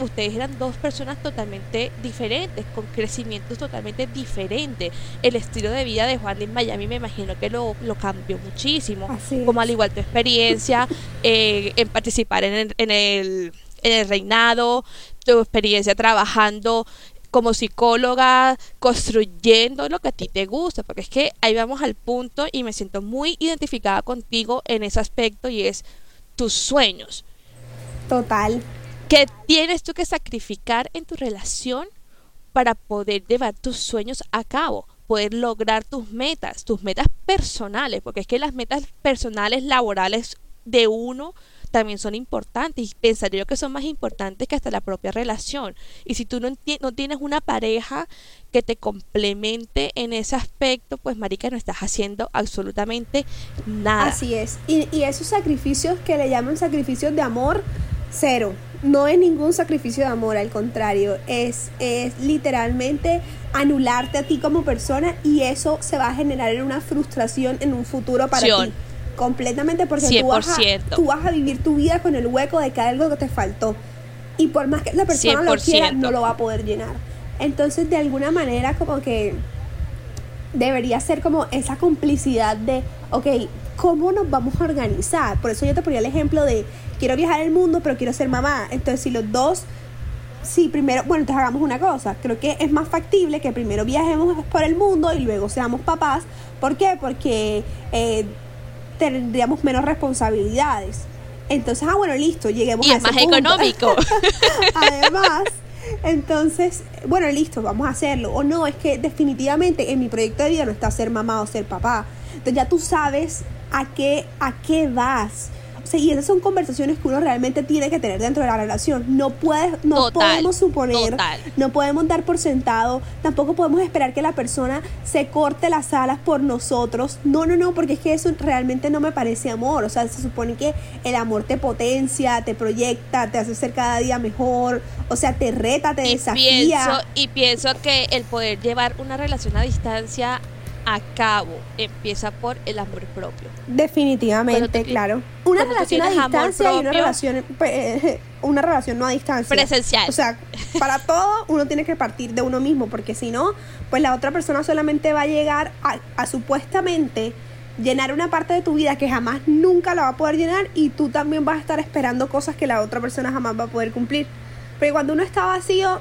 ustedes eran dos personas totalmente diferentes, con crecimientos totalmente diferentes. El estilo de vida de Juan de Miami me imagino que lo, lo cambió muchísimo, como al igual tu experiencia eh, en participar en el, en, el, en el reinado, tu experiencia trabajando como psicóloga, construyendo lo que a ti te gusta, porque es que ahí vamos al punto y me siento muy identificada contigo en ese aspecto y es tus sueños. Total. ¿Qué tienes tú que sacrificar en tu relación para poder llevar tus sueños a cabo? Poder lograr tus metas, tus metas personales, porque es que las metas personales, laborales de uno también son importantes y pensaría yo que son más importantes que hasta la propia relación. Y si tú no, no tienes una pareja que te complemente en ese aspecto, pues marica, no estás haciendo absolutamente nada. Así es. Y, y esos sacrificios que le llaman sacrificios de amor, cero. No es ningún sacrificio de amor, al contrario, es, es literalmente anularte a ti como persona y eso se va a generar en una frustración en un futuro para ti completamente porque tú vas, a, tú vas, a, vivir tu vida con el hueco de que algo que te faltó. Y por más que la persona lo quiera, no lo va a poder llenar. Entonces, de alguna manera, como que debería ser como esa complicidad de, ok, ¿cómo nos vamos a organizar? Por eso yo te ponía el ejemplo de, quiero viajar el mundo, pero quiero ser mamá. Entonces, si los dos, si primero, bueno, entonces hagamos una cosa, creo que es más factible que primero viajemos por el mundo y luego seamos papás. ¿Por qué? Porque... Eh, tendríamos menos responsabilidades. Entonces, ah, bueno, listo, lleguemos y a es más económico. Además, entonces, bueno, listo, vamos a hacerlo. O no, es que definitivamente en mi proyecto de vida no está ser mamá o ser papá. Entonces ya tú sabes a qué, a qué vas y esas son conversaciones que uno realmente tiene que tener dentro de la relación. No puedes, no podemos suponer, no podemos dar por sentado, tampoco podemos esperar que la persona se corte las alas por nosotros. No, no, no, porque es que eso realmente no me parece amor. O sea, se supone que el amor te potencia, te proyecta, te hace ser cada día mejor, o sea, te reta, te desafía. y pienso que el poder llevar una relación a distancia a cabo empieza por el amor propio. Definitivamente, claro. Una relación a distancia y una relación, eh, una relación no a distancia. Presencial. O sea, para todo uno tiene que partir de uno mismo, porque si no, pues la otra persona solamente va a llegar a, a supuestamente llenar una parte de tu vida que jamás nunca la va a poder llenar y tú también vas a estar esperando cosas que la otra persona jamás va a poder cumplir. Pero cuando uno está vacío,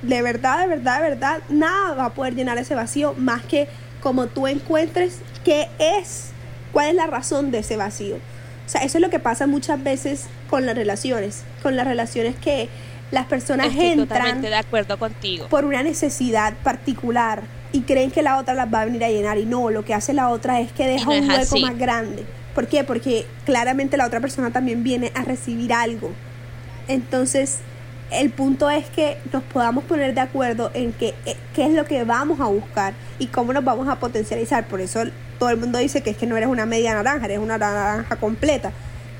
de verdad, de verdad, de verdad, nada va a poder llenar ese vacío más que como tú encuentres qué es, cuál es la razón de ese vacío. O sea, eso es lo que pasa muchas veces con las relaciones, con las relaciones que las personas entran de acuerdo contigo. por una necesidad particular y creen que la otra las va a venir a llenar y no, lo que hace la otra es que deja un hueco más grande. ¿Por qué? Porque claramente la otra persona también viene a recibir algo. Entonces, el punto es que nos podamos poner de acuerdo en que, eh, qué es lo que vamos a buscar y cómo nos vamos a potencializar. Por eso todo el mundo dice que es que no eres una media naranja, eres una naranja completa,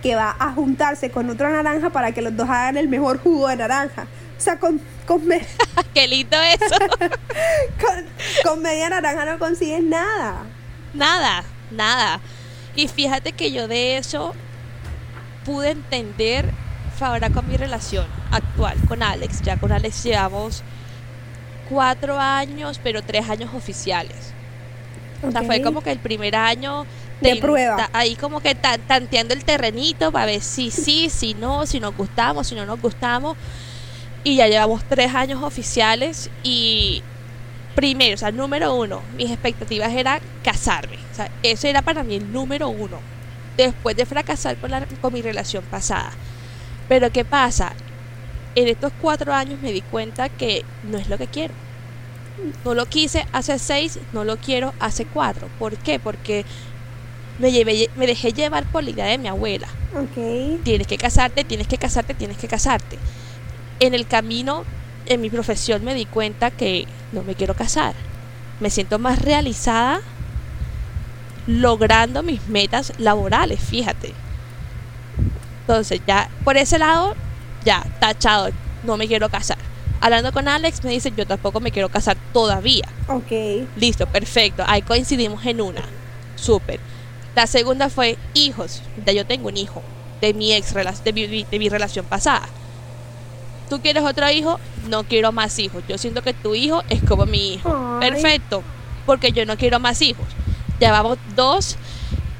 que va a juntarse con otra naranja para que los dos hagan el mejor jugo de naranja. O sea, con, con, Qué lindo eso. con, con media naranja no consigues nada. Nada, nada. Y fíjate que yo de eso pude entender ahora con mi relación actual con Alex. Ya con Alex llevamos cuatro años, pero tres años oficiales. O sea, fue como que el primer año de prueba. Ahí como que tanteando el terrenito para ver si sí, si no, si nos gustamos, si no nos gustamos. Y ya llevamos tres años oficiales y primero, o sea, número uno, mis expectativas eran casarme. O sea, eso era para mí el número uno. Después de fracasar con, la, con mi relación pasada. Pero ¿qué pasa? En estos cuatro años me di cuenta que no es lo que quiero. No lo quise hace seis, no lo quiero hace cuatro. ¿Por qué? Porque me, llevé, me dejé llevar por la idea de mi abuela. Okay. Tienes que casarte, tienes que casarte, tienes que casarte. En el camino, en mi profesión, me di cuenta que no me quiero casar. Me siento más realizada logrando mis metas laborales, fíjate. Entonces, ya por ese lado, ya, tachado, no me quiero casar. Hablando con Alex, me dice, yo tampoco me quiero casar todavía. Ok. Listo, perfecto. Ahí coincidimos en una. Súper. La segunda fue hijos. Ya yo tengo un hijo de mi ex de mi, de mi relación pasada. ¿Tú quieres otro hijo? No quiero más hijos. Yo siento que tu hijo es como mi hijo. Perfecto. Porque yo no quiero más hijos. Ya vamos dos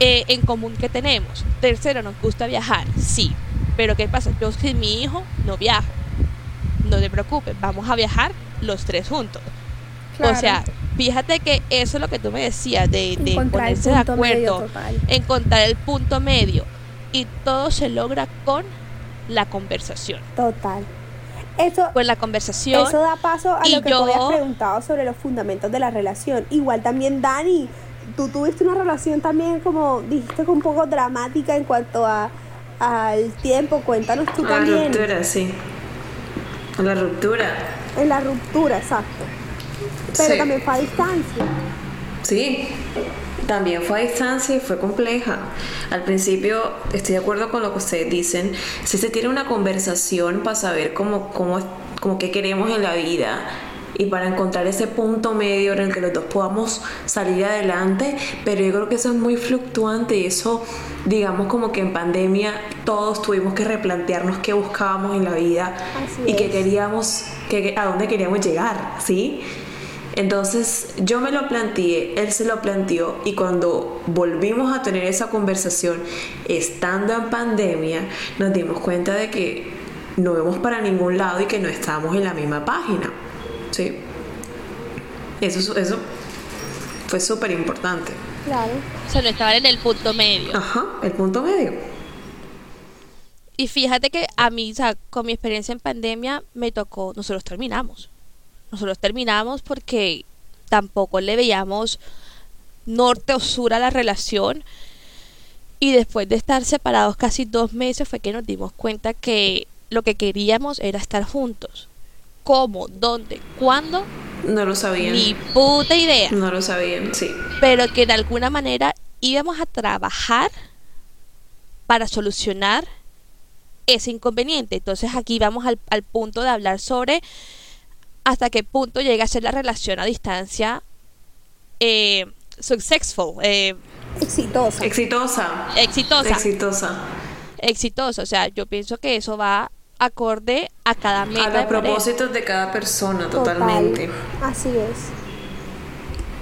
eh, en común que tenemos. Tercero, nos gusta viajar, sí. Pero ¿qué pasa? Yo sin mi hijo no viajo. No te preocupes, vamos a viajar los tres juntos. O sea, fíjate que eso es lo que tú me decías, de, ponerse de acuerdo, encontrar el punto medio. Y todo se logra con la conversación. Total. Eso, con la conversación. Eso da paso a lo que yo, tú habías preguntado sobre los fundamentos de la relación. Igual también Dani tú tuviste una relación también, como dijiste, un poco dramática en cuanto a al tiempo. Cuéntanos tú también. La ruptura, sí. La ruptura. En la ruptura, exacto. Pero también fue a distancia. Sí, también fue a distancia y fue compleja. Al principio estoy de acuerdo con lo que ustedes dicen. Si se tiene una conversación para saber cómo, cómo, cómo qué queremos en la vida, y para encontrar ese punto medio en el que los dos podamos salir adelante, pero yo creo que eso es muy fluctuante y eso, digamos como que en pandemia todos tuvimos que replantearnos qué buscábamos en la vida y qué queríamos, que, a dónde queríamos llegar, ¿sí? Entonces yo me lo planteé, él se lo planteó y cuando volvimos a tener esa conversación estando en pandemia, nos dimos cuenta de que no vemos para ningún lado y que no estábamos en la misma página. Sí. Eso, eso fue súper importante. Claro. O sea, no estaban en el punto medio. Ajá, el punto medio. Y fíjate que a mí, o sea, con mi experiencia en pandemia, me tocó, nosotros terminamos. Nosotros terminamos porque tampoco le veíamos norte o sur a la relación. Y después de estar separados casi dos meses fue que nos dimos cuenta que lo que queríamos era estar juntos cómo, dónde, cuándo. No lo sabían. Ni puta idea. No lo sabían, sí. Pero que de alguna manera íbamos a trabajar para solucionar ese inconveniente. Entonces aquí vamos al, punto de hablar sobre hasta qué punto llega a ser la relación a distancia eh, successful. Eh, exitosa. Exitosa. Exitosa. Exitosa. Exitosa. O sea, yo pienso que eso va acorde a cada meta. A los propósitos de cada persona, totalmente. Así es.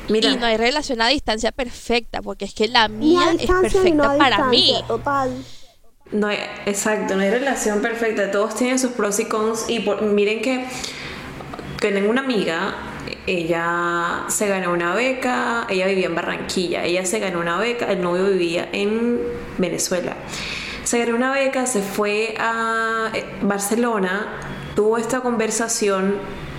Mira. Y no hay relación a distancia perfecta, porque es que la mía es perfecta para mí. Total. No hay, exacto, no hay relación perfecta. Todos tienen sus pros y cons. Y miren que, que tengo una amiga, ella se ganó una beca, ella vivía en Barranquilla, ella se ganó una beca, el novio vivía en Venezuela se ganó una beca, se fue a eh, Barcelona, tuvo esta conversación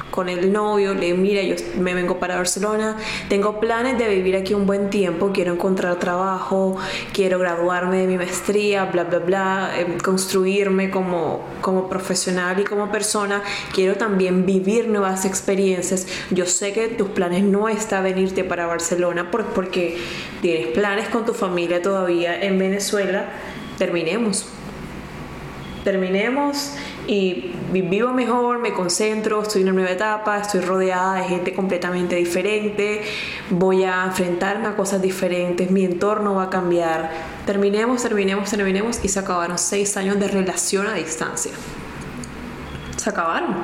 con el novio, le mira, yo me vengo para Barcelona, tengo planes de vivir aquí un buen tiempo, quiero encontrar trabajo, quiero graduarme de mi maestría, bla, bla, bla, em, construirme como, como profesional y como persona, quiero también vivir nuevas experiencias. Yo sé que tus planes no está venirte para Barcelona porque tienes planes con tu familia todavía en Venezuela, terminemos. Terminemos y vivo mejor, me concentro, estoy en una nueva etapa, estoy rodeada de gente completamente diferente, voy a enfrentarme a cosas diferentes, mi entorno va a cambiar. Terminemos, terminemos, terminemos y se acabaron seis años de relación a distancia. Se acabaron.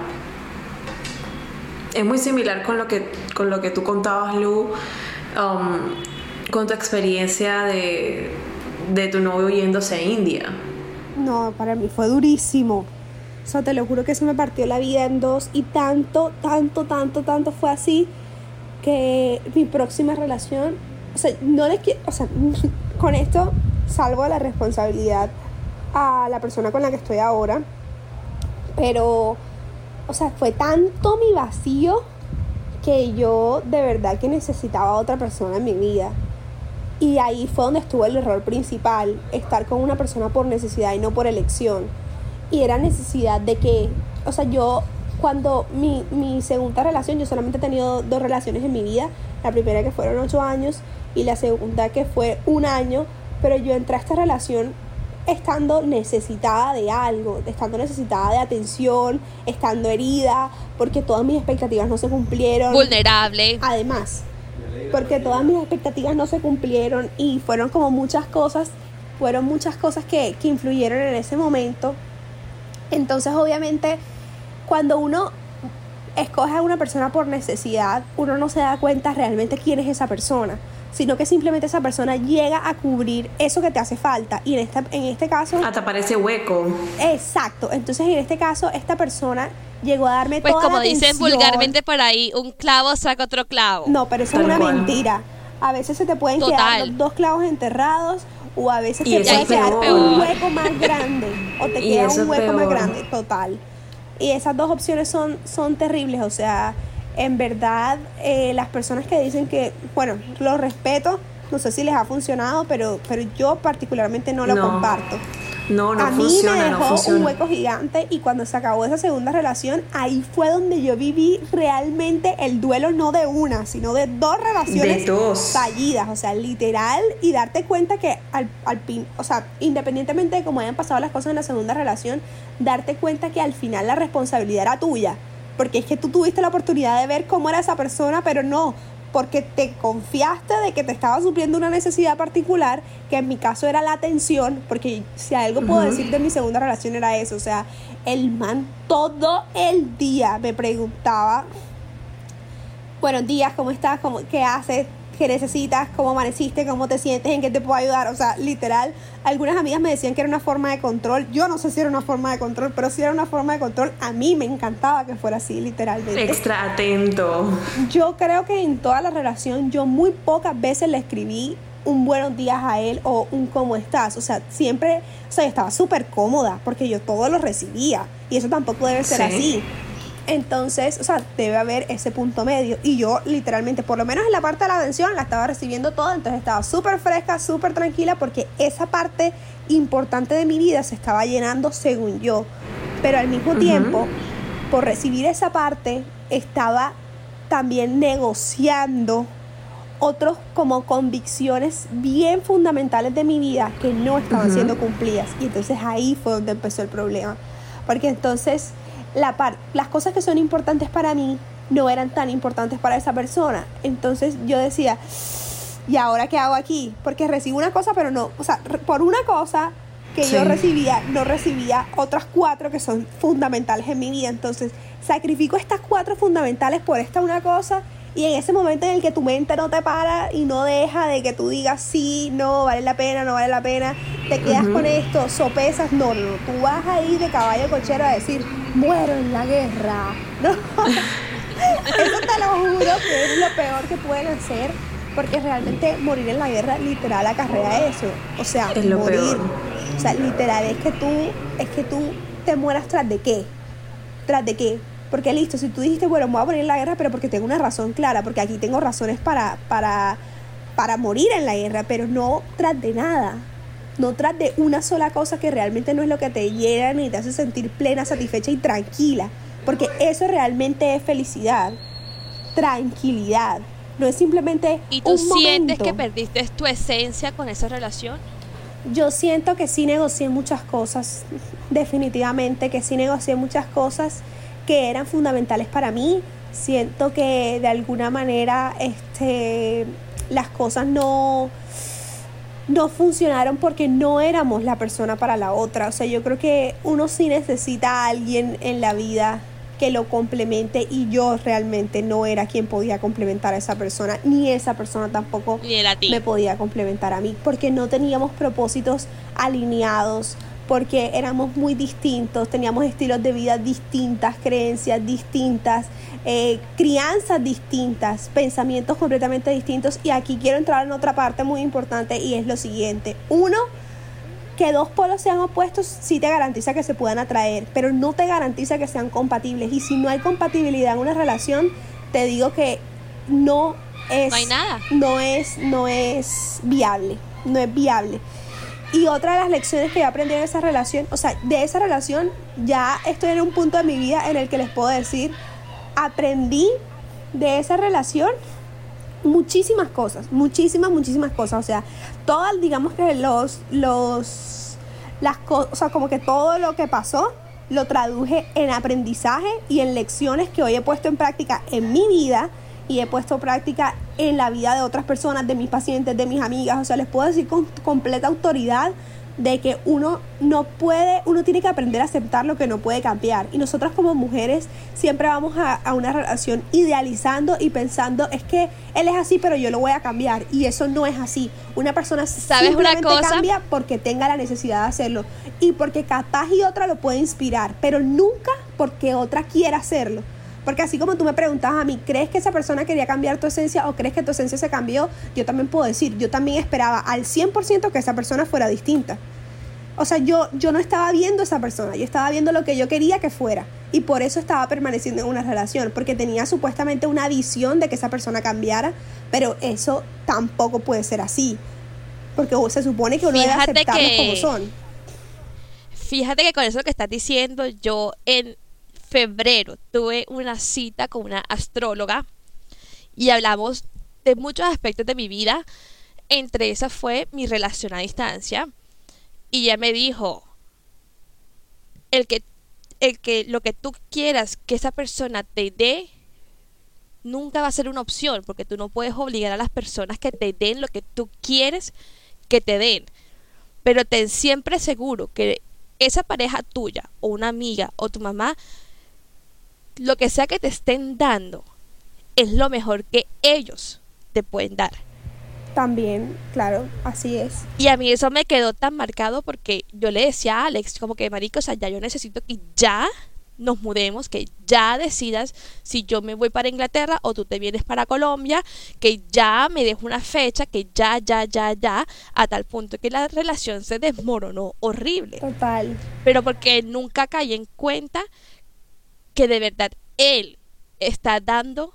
Es muy similar con lo que, con lo que tú contabas, Lu, um, con tu experiencia de, de tu novio yéndose a India. No, para mí fue durísimo o sea, te lo juro que eso me partió la vida en dos y tanto, tanto, tanto, tanto fue así que mi próxima relación, o sea, no les quiero, o sea, con esto salvo la responsabilidad a la persona con la que estoy ahora, pero, o sea, fue tanto mi vacío que yo de verdad que necesitaba a otra persona en mi vida. Y ahí fue donde estuvo el error principal, estar con una persona por necesidad y no por elección y era necesidad de que, o sea, yo cuando mi, mi segunda relación, yo solamente he tenido dos relaciones en mi vida, la primera que fueron ocho años y la segunda que fue un año, pero yo entré a esta relación estando necesitada de algo, estando necesitada de atención, estando herida, porque todas mis expectativas no se cumplieron. Vulnerable. Además, porque todas mis expectativas no se cumplieron y fueron como muchas cosas, fueron muchas cosas que, que influyeron en ese momento entonces, obviamente, cuando uno escoge a una persona por necesidad, uno no se da cuenta realmente quién es esa persona, sino que simplemente esa persona llega a cubrir eso que te hace falta. Y en, esta, en este caso... Hasta parece hueco. Exacto. Entonces, en este caso, esta persona llegó a darme pues toda como la dicen atención. vulgarmente por ahí, un clavo saca otro clavo. No, pero eso Tal es una cual. mentira. A veces se te pueden Total. quedar los dos clavos enterrados o a veces Y te puede quedar peor. un hueco más grande o te queda un hueco más grande, total. Y esas dos opciones son, son terribles, o sea, en verdad eh, las personas que dicen que, bueno, lo respeto, no sé si les ha funcionado, pero, pero yo particularmente no lo No. comparto. No, no a mí funciona, me no dejó funciona. un hueco gigante y cuando se acabó esa segunda relación, ahí fue donde yo viví realmente el duelo no de una, sino de dos relaciones De dos. fallidas, o sea, literal, y darte cuenta que al, al fin, o sea, independientemente de cómo hayan pasado las cosas en la segunda relación, darte cuenta que al final la responsabilidad era tuya, porque es que tú tuviste la oportunidad de ver cómo era esa persona, pero no, porque te confiaste de que te estaba supliendo una necesidad particular, que en mi caso era la atención, porque si algo puedo Ujú. decir de mi segunda relación era eso, o sea, el man todo el día me preguntaba, buenos días, ¿cómo estás? ¿Cómo, ¿Qué haces? ¿Qué necesitas? ¿Cómo amaneciste? ¿Cómo te sientes? ¿En qué te puedo ayudar? O sea, literal, algunas amigas me decían que era una forma de control. Yo no sé si era una forma de control, pero si era una forma de control, a mí me encantaba que fuera así, literalmente. Extra atento. Yo creo que en toda la relación yo muy pocas veces le escribí un buenos días a él o un cómo estás. O sea, siempre, o sea, estaba súper cómoda porque yo todo lo recibía y eso tampoco debe ser Sí. así. Entonces, o sea, debe haber ese punto medio. Y yo literalmente, por lo menos en la parte de la atención, la estaba recibiendo toda. Entonces estaba súper fresca, súper tranquila porque esa parte importante de mi vida se estaba llenando según yo. Pero al mismo tiempo, por recibir esa parte, estaba también negociando otros como convicciones bien fundamentales de mi vida que no estaban siendo cumplidas. Y entonces ahí fue donde empezó el problema. Porque entonces la par- las cosas que son importantes para mí no eran tan importantes para esa persona. Entonces yo decía, ¿y ahora qué hago aquí? Porque recibo una cosa, pero no, o sea, por una cosa que yo recibía, no recibía otras cuatro que son fundamentales en mi vida. Entonces, sacrifico estas cuatro fundamentales por esta una cosa y en ese momento en el que tu mente no te para y no deja de que tú digas sí, no, vale la pena, no vale la pena, te quedas con esto, sopesas, no, no, no, tú vas ahí de caballo cochero a decir, muero en la guerra. No, eso te lo juro que es lo peor que pueden hacer. Porque realmente morir en la guerra literal acarrea eso. O sea, Es lo morir. peor. O sea, literal es que tú, es que tú te mueras tras de qué. Tras de qué. Porque listo, si tú dijiste, bueno, me voy a poner en la guerra, pero porque tengo una razón clara, porque aquí tengo razones para, para, para morir en la guerra, pero no tras de nada. No tras de una sola cosa que realmente no es lo que te llena ni te hace sentir plena, satisfecha y tranquila. Porque eso realmente es felicidad, tranquilidad. No es simplemente. ¿Y tú sientes que perdiste tu esencia con esa relación? Yo siento que sí negocié muchas cosas, definitivamente que sí negocié muchas cosas que eran fundamentales para mí. Siento que de alguna manera este, las cosas no, no funcionaron porque no éramos la persona para la otra. O sea, yo creo que uno sí necesita a alguien en la vida que lo complemente y yo realmente no era quien podía complementar a esa persona, ni esa persona tampoco me podía complementar a mí, porque no teníamos propósitos alineados, porque éramos muy distintos, teníamos estilos de vida distintas, creencias distintas, eh, crianzas distintas, pensamientos completamente distintos. Y aquí quiero entrar en otra parte muy importante y es lo siguiente. Uno, que dos polos sean opuestos sí te garantiza que se puedan atraer, pero no te garantiza que sean compatibles. Y si no hay compatibilidad en una relación, te digo que no es, no, nada. no es, no es viable, no es viable. Y otra de las lecciones que yo aprendí en esa relación, o sea, de esa relación ya estoy en un punto de mi vida en el que les puedo decir, aprendí de esa relación muchísimas cosas, muchísimas, muchísimas cosas. O sea, todas, digamos que los, los, las cosas, como que todo lo que pasó lo traduje en aprendizaje y en lecciones que hoy he puesto en práctica en mi vida y he puesto práctica en la vida de otras personas, de mis pacientes, de mis amigas. O sea, les puedo decir con completa autoridad de que uno no puede, uno tiene que aprender a aceptar lo que no puede cambiar. Y nosotras como mujeres siempre vamos a, una relación idealizando y pensando, es que él es así, pero yo lo voy a cambiar. Y eso no es así. Una persona ¿Sabes simplemente una cosa? cambia porque tenga la necesidad de hacerlo. Y porque capaz y otra lo puede inspirar, pero nunca porque otra quiera hacerlo. Porque así como tú me preguntabas a mí, ¿crees que esa persona quería cambiar tu esencia o crees que tu esencia se cambió? Yo también puedo decir, yo también esperaba al 100% que esa persona fuera distinta. O sea, yo, yo no estaba viendo a esa persona, yo estaba viendo lo que yo quería que fuera. Y por eso estaba permaneciendo en una relación, porque tenía supuestamente una visión de que esa persona cambiara, pero eso tampoco puede ser así. Porque se supone que uno debe aceptarlos como son. Fíjate que con eso que estás diciendo, yo en febrero tuve una cita con una astróloga y hablamos de muchos aspectos de mi vida. Entre esas fue mi relación a distancia. Y ella me dijo, el que, el que lo que tú quieras que esa persona te dé, nunca va a ser una opción, porque tú no puedes obligar a las personas que te den lo que tú quieres que te den. Pero ten siempre seguro que esa pareja tuya, o una amiga, o tu mamá, lo que sea que te estén dando es lo mejor que ellos te pueden dar. También, claro, así es. Y a mí eso me quedó tan marcado porque yo le decía a Alex, como que, marico, o sea, ya yo necesito que ya nos mudemos, que ya decidas si yo me voy para Inglaterra o tú te vienes para Colombia, que ya me dejo una fecha, que ya, ya, ya, ya, a tal punto que la relación se desmoronó horrible. Total. Pero porque nunca caí en cuenta que de verdad Él está dando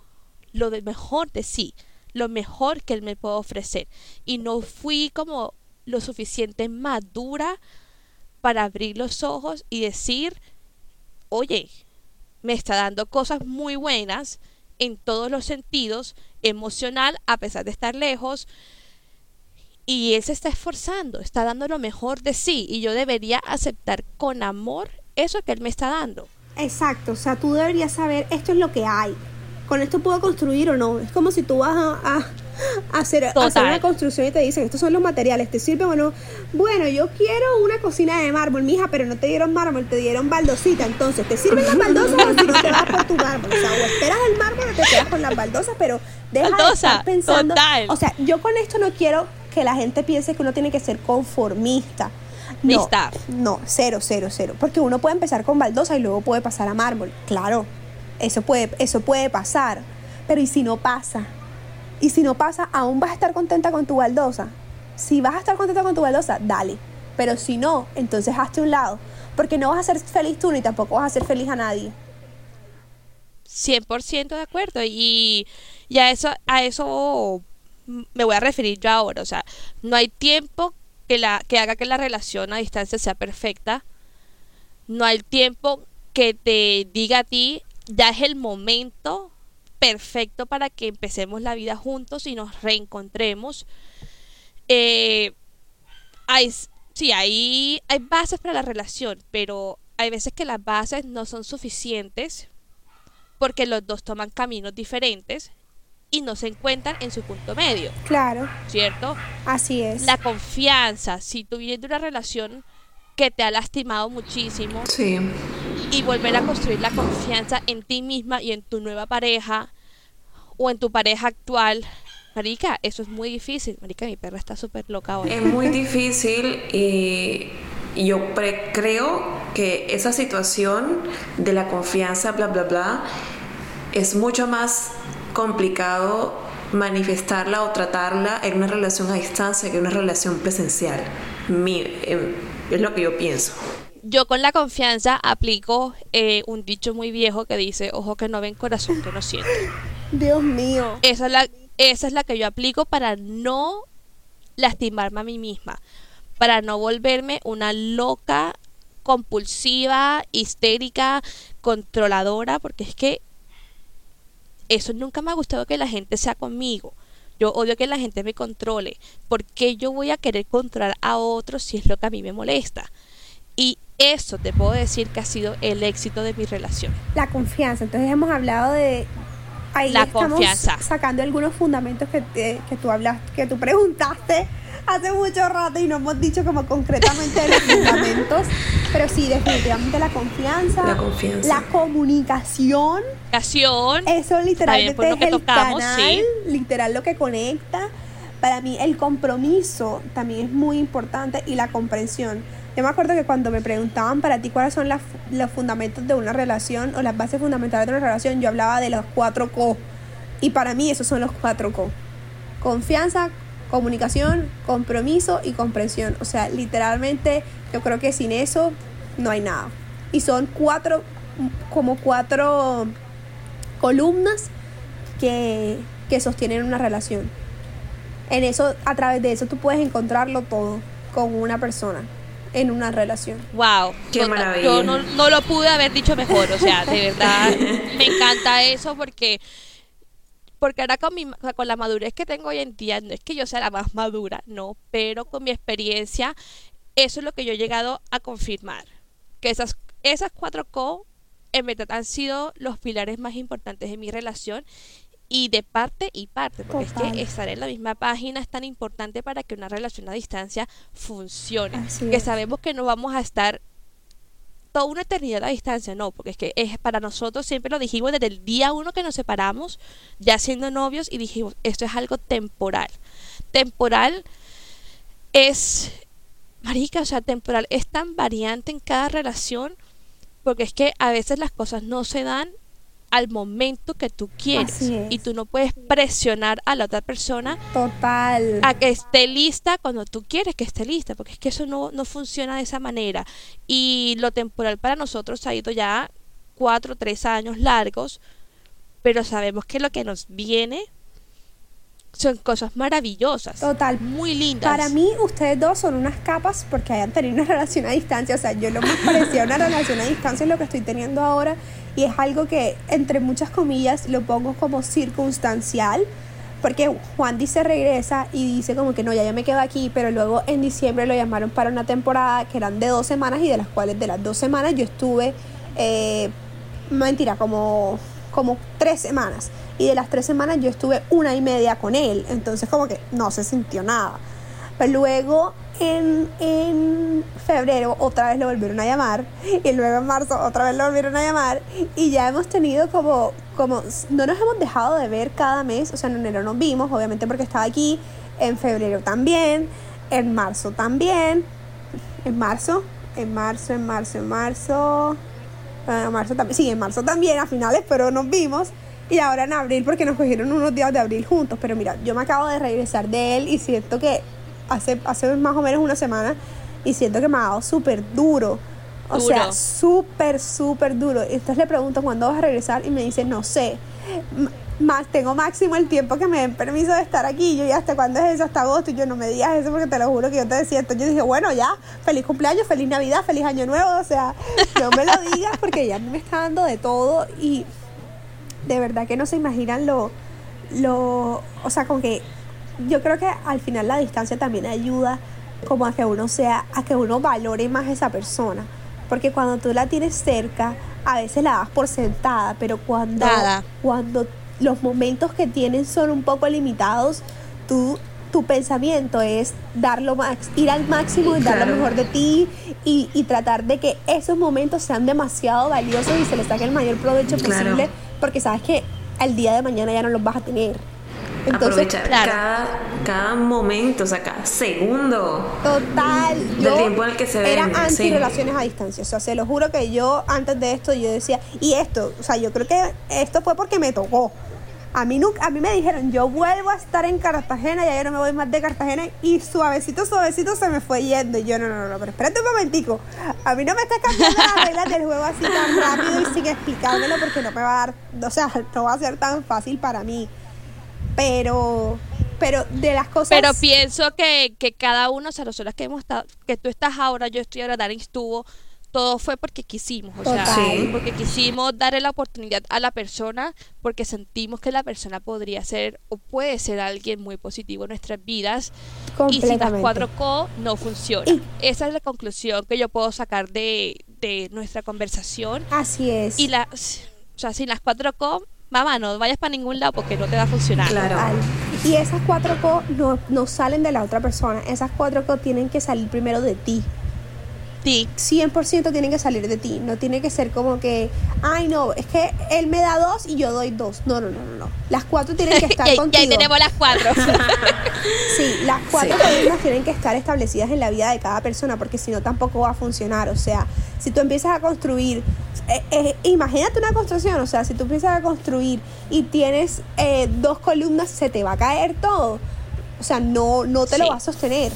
lo de mejor de sí, lo mejor que Él me puede ofrecer. Y no fui como lo suficiente madura para abrir los ojos y decir, oye, me está dando cosas muy buenas en todos los sentidos, emocional, a pesar de estar lejos, y él se está esforzando, está dando lo mejor de sí, y yo debería aceptar con amor eso que él me está dando. Exacto, o sea, tú deberías saber esto es lo que hay. Con esto puedo construir o no. Es como si tú vas a, hacer, hacer, una construcción y te dicen, estos son los materiales, ¿te sirve o no? Bueno, yo quiero una cocina de mármol, mija, pero no te dieron mármol, te dieron baldosita. Entonces, ¿te sirven las baldosas o si no te vas por tu mármol? O sea, o esperas el mármol o te quedas con las baldosas, pero deja de estar pensando. O sea, yo con esto no quiero que la gente piense que uno tiene que ser conformista. No, no, cero, cero, cero. Porque uno puede empezar con baldosa y luego puede pasar a mármol. Claro, eso puede, eso puede pasar. Pero ¿y si no pasa? Y si no pasa, aún vas a estar contenta con tu baldosa. Si vas a estar contenta con tu baldosa, dale. Pero si no, entonces hazte un lado. Porque no vas a ser feliz tú ni tampoco vas a ser feliz a nadie. 100% de acuerdo. Y, y a, eso, a eso me voy a referir yo ahora. O sea, no hay tiempo que, haga que la relación a distancia sea perfecta. No hay tiempo que te diga a ti, ya es el momento perfecto para que empecemos la vida juntos y nos reencontremos. Eh, hay, sí, hay, hay bases para la relación, pero hay veces que las bases no son suficientes porque los dos toman caminos diferentes y no se encuentran en su punto medio. Claro. ¿Cierto? Así es. La confianza, si tú vienes de una relación que te ha lastimado muchísimo. Sí. Y volver a construir la confianza en ti misma y en tu nueva pareja o en tu pareja actual. Marica, eso es muy difícil. Marica, mi perra está súper loca hoy. Es muy difícil y yo creo que esa situación de la confianza, bla, bla, bla, es mucho más complicado manifestarla o tratarla en una relación a distancia que en una relación presencial. Em, es lo que yo pienso. Yo con la confianza aplico eh, un dicho muy viejo que dice, ojo que no ven, corazón que no siente. Dios mío. Esa es la, esa es la que yo aplico para no lastimarme a mí misma, para no volverme una loca, compulsiva, histérica, controladora, porque es que eso nunca me ha gustado que la gente sea conmigo. Yo odio que la gente me controle. ¿Por qué yo voy a querer controlar a otros si es lo que a mí me molesta? Y eso te puedo decir que ha sido el éxito de mi relación. La confianza. Entonces hemos hablado de... Ahí la estamos confianza. Sacando algunos fundamentos que, que tú hablas, que tú preguntaste hace mucho rato y no hemos dicho como concretamente los fundamentos, pero sí, definitivamente la confianza, la, confianza. la comunicación, eso literalmente es el canal, literal lo que conecta. Para mí el compromiso también es muy importante y la comprensión. Yo me acuerdo que cuando me preguntaban para ti cuáles son los fundamentos de una relación o las bases fundamentales de una relación, yo hablaba de los cuatro co. Y para mí esos son los cuatro co. Confianza, comunicación, compromiso y comprensión. O sea, literalmente yo creo que sin eso no hay nada. Y son cuatro, como cuatro columnas que, que sostienen una relación. En eso, a través de eso tú puedes encontrarlo todo con una persona en una relación. Wow, qué maravilla. Yo no, no, lo pude haber dicho mejor, o sea, de verdad me encanta eso porque porque ahora con, mi, con la madurez que tengo hoy en día, no es que yo sea la más madura, no, pero con mi experiencia, eso es lo que yo he llegado a confirmar, que esas, esas cuatro co en verdad han sido los pilares más importantes de mi relación y de parte y parte, porque es que estar en la misma página es tan importante para que una relación a distancia funcione, que sabemos que no vamos a estar toda una eternidad a distancia, no, porque es que es para nosotros, siempre lo dijimos desde el día uno que nos separamos, ya siendo novios, y dijimos, esto es algo temporal. Temporal es, marica, o sea, temporal es tan variante en cada relación, porque es que a veces las cosas no se dan al momento que tú quieres y tú no puedes presionar a la otra persona total a que esté lista cuando tú quieres que esté lista porque es que eso no, no funciona de esa manera y lo temporal para nosotros ha ido ya cuatro tres años largos pero sabemos que lo que nos viene son cosas maravillosas. Total. Muy lindas. Para mí, ustedes dos son unas capas porque hayan tenido una relación a distancia. O sea, yo lo más parecido a una relación a distancia es lo que estoy teniendo ahora y es algo que entre muchas comillas lo pongo como circunstancial porque Juan dice regresa y dice como que no, ya yo me quedo aquí, pero luego en diciembre lo llamaron para una temporada que eran de dos semanas y de las cuales de las dos semanas yo estuve, eh, mentira, como, como tres semanas. Y de las tres semanas yo estuve una y media con él, entonces como que no se sintió nada. Pero luego en, febrero otra vez lo volvieron a llamar y luego en marzo otra vez lo volvieron a llamar y ya hemos tenido como, como, no nos hemos dejado de ver cada mes, o sea, en enero nos vimos, obviamente porque estaba aquí, en febrero también, en marzo también, en marzo, en marzo, en marzo, en marzo, en marzo también, sí, en marzo también a finales, pero nos vimos. Y ahora en abril porque nos cogieron unos días de abril juntos. Pero mira, yo me acabo de regresar de él y siento que hace, hace más o menos una semana y siento que me ha dado súper duro. O sea, súper, súper duro. Y entonces le pregunto cuándo vas a regresar y me dice, no sé. Más, tengo máximo el tiempo que me den permiso de estar aquí. Yo, ¿y hasta cuándo es eso? Hasta agosto. Y yo, no me digas eso porque te lo juro que yo te decía. Entonces yo dije, bueno, ya, feliz cumpleaños, feliz Navidad, feliz Año Nuevo. O sea, no me lo digas porque ya me está dando de todo. Y de verdad que no se imaginan lo, lo, o sea, como que yo creo que al final la distancia también ayuda como a que uno sea, a que uno valore más a esa persona. Porque cuando tú la tienes cerca, a veces la das por sentada, pero cuando, cuando los momentos que tienen son un poco limitados, tú tu pensamiento es darlo max, ir al máximo y dar lo mejor de ti y, y, tratar de que esos momentos sean demasiado valiosos y se les saque el mayor provecho posible, porque sabes que al día de mañana ya no los vas a tener. Entonces, Aprovechar cada, cada momento, o sea, cada segundo. Total. Del tiempo en el que se ven. Era anti relaciones a distancia. O sea, se lo juro que yo antes de esto yo decía, y esto, o sea, yo creo que esto fue porque me tocó. A mí, nunca, a mí me dijeron, yo vuelvo a estar en Cartagena, ya yo no me voy más de Cartagena, y suavecito, suavecito se me fue yendo. Y yo, no, no, no, pero espérate un momentico. A mí no me está cambiando las reglas del juego así tan rápido y sin explicármelo porque no me va a dar, o sea, no va a ser tan fácil para mí. Pero, pero de las cosas. Pero pienso que, que cada uno, o sea, nosotros que hemos estado, que tú estás ahora, yo estoy ahora, Darin estuvo, todo fue porque quisimos, o sea, porque quisimos darle la oportunidad a la persona, porque sentimos que la persona podría ser o puede ser alguien muy positivo en nuestras vidas y si las 4Co no funciona. Esa es la conclusión que yo puedo sacar de, de nuestra conversación. Así es. Y las, o sea, sin las 4Co mamá, no vayas para ningún lado porque no te va a funcionar. Claro. Y esas cuatro co no, no salen de la otra persona. Esas cuatro co tienen que salir primero de ti. Sí. 100% tienen que salir de ti. No tiene que ser como que, ay, no, es que él me da dos y yo doy dos. No, no, no, no. no. Las cuatro tienen que estar contigo. Y ahí tenemos las cuatro. sí, las cuatro columnas tienen que estar establecidas en la vida de cada persona porque si no tampoco va a funcionar. O sea, si tú empiezas a construir eh, eh, imagínate una construcción, o sea, si tú empiezas a construir y tienes eh, dos columnas, se te va a caer todo. O sea, no, no te lo va a sostener.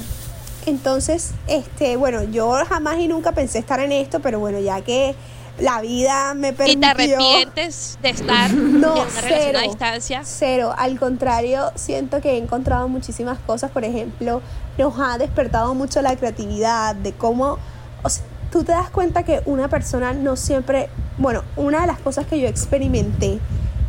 Entonces, este, bueno, yo jamás y nunca pensé estar en esto, pero bueno, ya que la vida me permitió... ¿Y te arrepientes de estar no, en una cero, a distancia? Cero, al contrario, siento que he encontrado muchísimas cosas, por ejemplo, nos ha despertado mucho la creatividad de cómo tú te das cuenta que una persona no siempre, bueno, una de las cosas que yo experimenté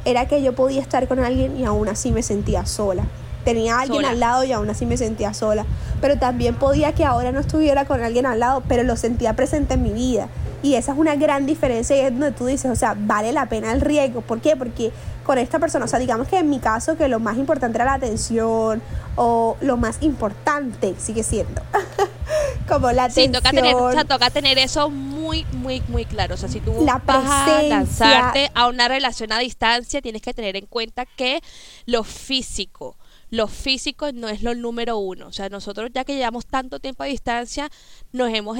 era que yo podía estar con alguien y aún así me sentía sola. Tenía a alguien al lado y aún así me sentía sola. Pero también podía que ahora no estuviera con alguien al lado, pero lo sentía presente en mi vida. Y esa es una gran diferencia y es donde tú dices, o sea, vale la pena el riesgo. ¿Por qué? Porque con esta persona, o sea, digamos que en mi caso que lo más importante era la atención o lo más importante sigue siendo. como la atención. Sí, toca tener, o sea, toca tener eso muy, muy, muy claro. O sea, si tú vas a lanzarte a una relación a distancia, tienes que tener en cuenta que lo físico, lo físico no es lo número uno. O sea, nosotros ya que llevamos tanto tiempo a distancia, nos hemos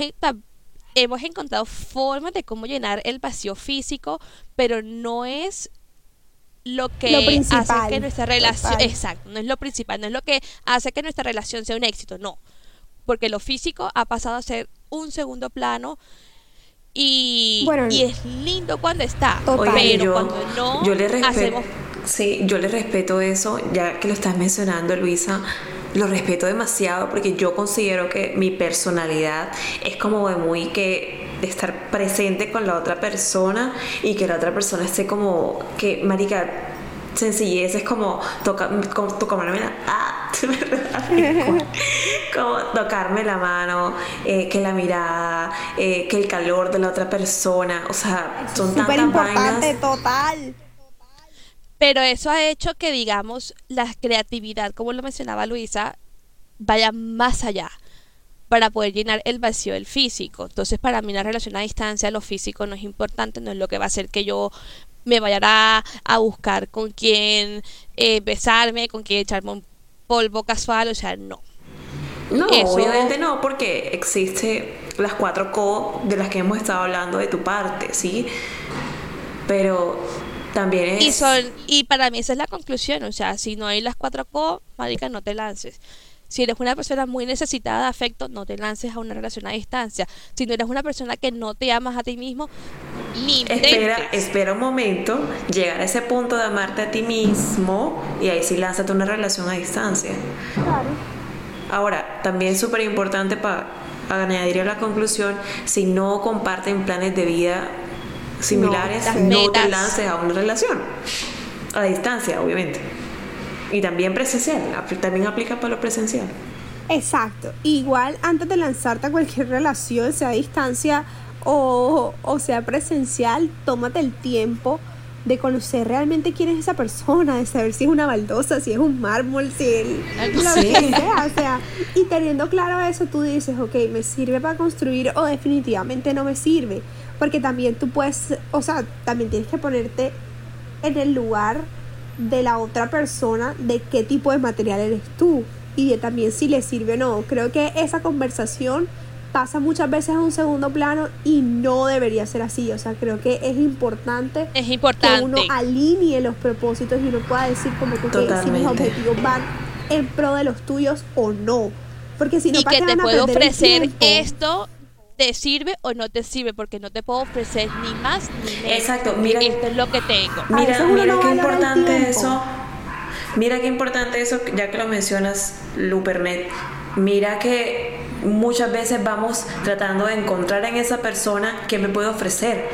hemos encontrado formas de cómo llenar el vacío físico, pero no es lo que hace que nuestra relación, exacto, no es lo principal, no es lo que hace que nuestra relación sea un éxito, no, porque lo físico ha pasado a ser un segundo plano y, y es lindo cuando está, pero cuando no yo le respeto, Sí, yo le respeto eso, ya que lo estás mencionando, Luisa lo respeto demasiado porque yo considero que mi personalidad es como de muy que de estar presente con la otra persona y que la otra persona esté como que marica sencillez es como, toca, como tocarme la ah, como tocarme la mano eh, que la mirada eh, que el calor de la otra persona o sea son súper importante total pero eso ha hecho que, digamos, la creatividad, como lo mencionaba Luisa, vaya más allá para poder llenar el vacío del físico. Entonces, para mí una relación a distancia, lo físico no es importante, no es lo que va a hacer que yo me vaya a, buscar con quién eh, besarme, con quién echarme un polvo casual, o sea, no. No, obviamente no, porque existe las cuatro co de las que hemos estado hablando de tu parte, ¿sí? Pero también es... Y, son, y para mí esa es la conclusión, o sea, si no hay las cuatro co, marica, no te lances. Si eres una persona muy necesitada de afecto, no te lances a una relación a distancia. Si no eres una persona que no te amas a ti mismo, ni espera, espera un momento, llegar a ese punto de amarte a ti mismo y ahí sí lánzate una relación a distancia. Claro. Ahora, también es súper importante para añadir a la conclusión, si no comparten planes de vida similares, no, te lances a una relación. A distancia, obviamente. Y también presencial, también aplica para lo presencial. Exacto. Igual antes de lanzarte a cualquier relación, sea a distancia o, o sea presencial, tómate el tiempo de conocer realmente quién es esa persona, de saber si es una baldosa, si es un mármol, si es lo que sea, o sea, y teniendo claro eso, tú dices, ok, me sirve para construir o definitivamente no me sirve, porque también tú puedes, o sea, también tienes que ponerte en el lugar de la otra persona, de qué tipo de material eres tú y de también si le sirve o no. Creo que esa conversación pasa muchas veces a un segundo plano y no debería ser así. O sea, creo que es importante, es importante. que uno alinee los propósitos y uno pueda decir como que si mis objetivos van en pro de los tuyos o no. Porque si no, y que te puedo ofrecer esto te sirve o no te sirve, porque no te puedo ofrecer ni más ni menos. Exacto, mira. Esto es lo que tengo. Mira, mira qué importante eso. Mira qué importante eso, ya que lo mencionas, Lupernet. Mira que muchas veces vamos tratando de encontrar en esa persona qué me puede ofrecer.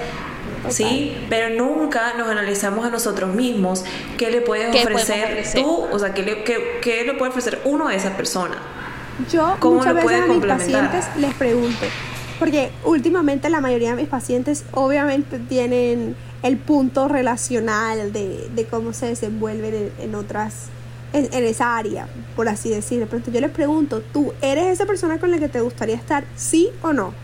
¿Sí? Pero nunca nos analizamos a nosotros mismos qué le puedes ofrecer, tú, o sea, qué le, qué, le puede ofrecer uno a esa persona. Yo muchas veces a mis pacientes les pregunto, porque últimamente la mayoría de mis pacientes obviamente tienen el punto relacional de, cómo se desenvuelven en otras en, esa área, por así decirlo. Pero yo les pregunto, ¿tú eres esa persona con la que te gustaría estar? ¿Sí o no?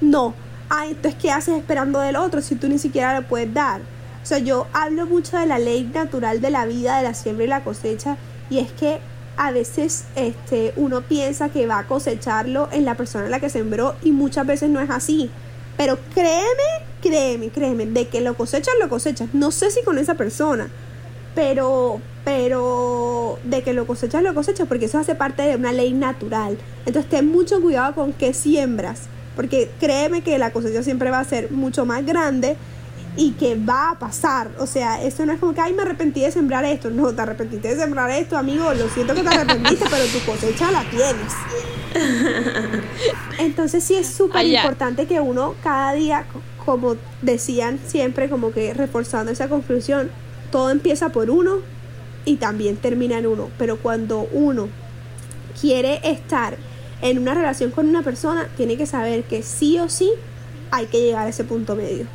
No. Ah, entonces, ¿qué haces esperando del otro si tú ni siquiera le puedes dar? O sea, yo hablo mucho de la ley natural de la vida, de la siembra y la cosecha, y es que a veces este, uno piensa que va a cosecharlo en la persona en la que sembró y muchas veces no es así. Pero créeme, créeme, créeme, de que lo cosechas, lo cosechas. No sé si con esa persona, pero, pero de que lo cosechas, lo cosechas, porque eso hace parte de una ley natural. Entonces ten mucho cuidado con qué siembras, porque créeme que la cosecha siempre va a ser mucho más grande y que va a pasar. O sea, eso no es como que, ay, me arrepentí de sembrar esto. No, te arrepentiste de sembrar esto, amigo. Lo siento que te arrepentiste, pero tu cosecha la tienes. Entonces sí es súper importante que uno cada día, como decían siempre, como que reforzando esa conclusión, todo empieza por uno y también termina en uno. Pero cuando uno quiere estar en una relación con una persona, tiene que saber que sí o sí hay que llegar a ese punto medio.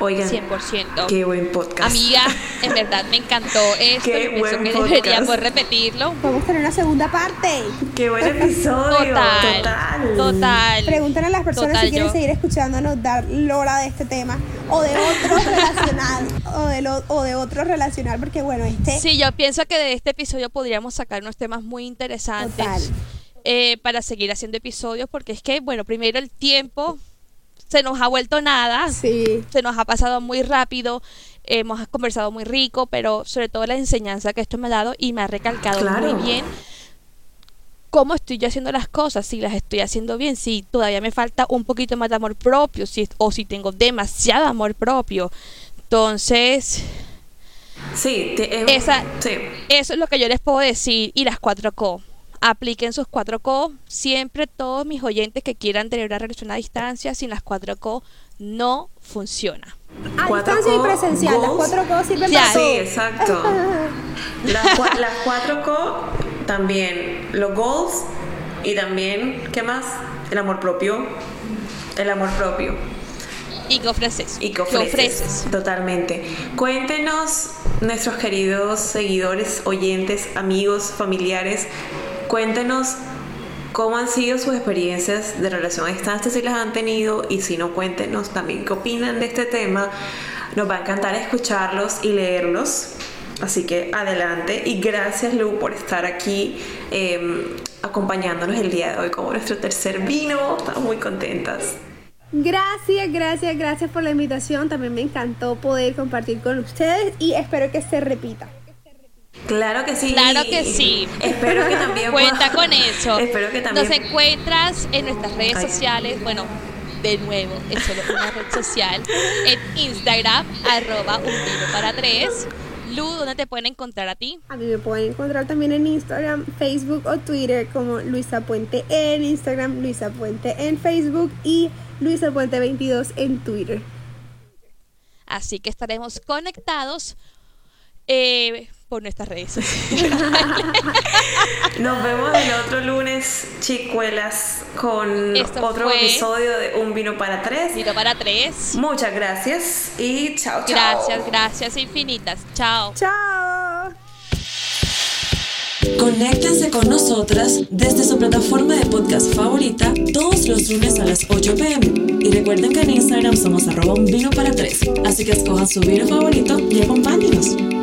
Oigan, 100%. Qué buen podcast. Amiga, en verdad me encantó esto. Qué buen que deberíamos repetirlo. Vamos a tener una segunda parte. Qué buen episodio. Total. Total. Pregúntale a las personas si quieren seguir escuchándonos dar lora de este tema o de otro relacional o de, lo, o de otro relacional porque bueno, este... Sí, yo pienso que de este episodio podríamos sacar unos temas muy interesantes. Eh, para seguir haciendo episodios porque es que, bueno, primero el tiempo se nos ha vuelto nada. Sí. Se nos ha pasado muy rápido. Hemos conversado muy rico, pero sobre todo la enseñanza que esto me ha dado y me ha recalcado muy bien cómo estoy yo haciendo las cosas, si las estoy haciendo bien, si todavía me falta un poquito más de amor propio, si, o si tengo demasiado amor propio. Entonces, sí, esa, sí. eso es lo que yo les puedo decir. Y las cuatro co apliquen sus 4Co. Siempre todos mis oyentes que quieran tener una relación a distancia sin las 4Co no funciona. A distancia y presencial, las 4Co sirven para Sí, exacto. las, las 4Co también, los goals y también, ¿qué más? El amor propio. El amor propio. ¿Y qué ofreces? ¿Y qué ofreces? Totalmente. Cuéntenos, nuestros queridos seguidores, oyentes, amigos, familiares, Cuéntenos cómo han sido sus experiencias de relación a distancia, si las han tenido, y si no, cuéntenos también qué opinan de este tema. Nos va a encantar escucharlos y leerlos. Así que adelante y gracias Lu por estar aquí em, acompañándonos el día de hoy como nuestro tercer vino. Estamos muy contentas. Gracias, gracias, gracias por la invitación. También me encantó poder compartir con ustedes y espero que se repita. Claro que sí. Claro que sí. Espero que también Cuenta pueda- con eso. Espero que también Nos encuentras en nuestras redes Ay. sociales. Bueno, de nuevo, es solo una red social. En Instagram, arroba un para tres. Lu, ¿dónde te pueden encontrar a ti? A mí me pueden encontrar también en Instagram, Facebook o Twitter como Luisa Puente en Instagram, Luisa Puente en Facebook y Luisa Puente 22 en Twitter. Así que estaremos conectados eh, por nuestras redes sociales. Nos vemos el otro lunes, chicuelas, con Esto otro episodio de Un Vino para Tres. Vino para tres. Muchas gracias y chao, chao. Gracias, gracias infinitas. Chao. ¡Chao! Conéctense con nosotras desde su plataforma de podcast favorita todos los lunes a las 8 pm. Y recuerden que en Instagram somos arroba un vino para tres. Así que escojan su vino favorito y acompáñenos.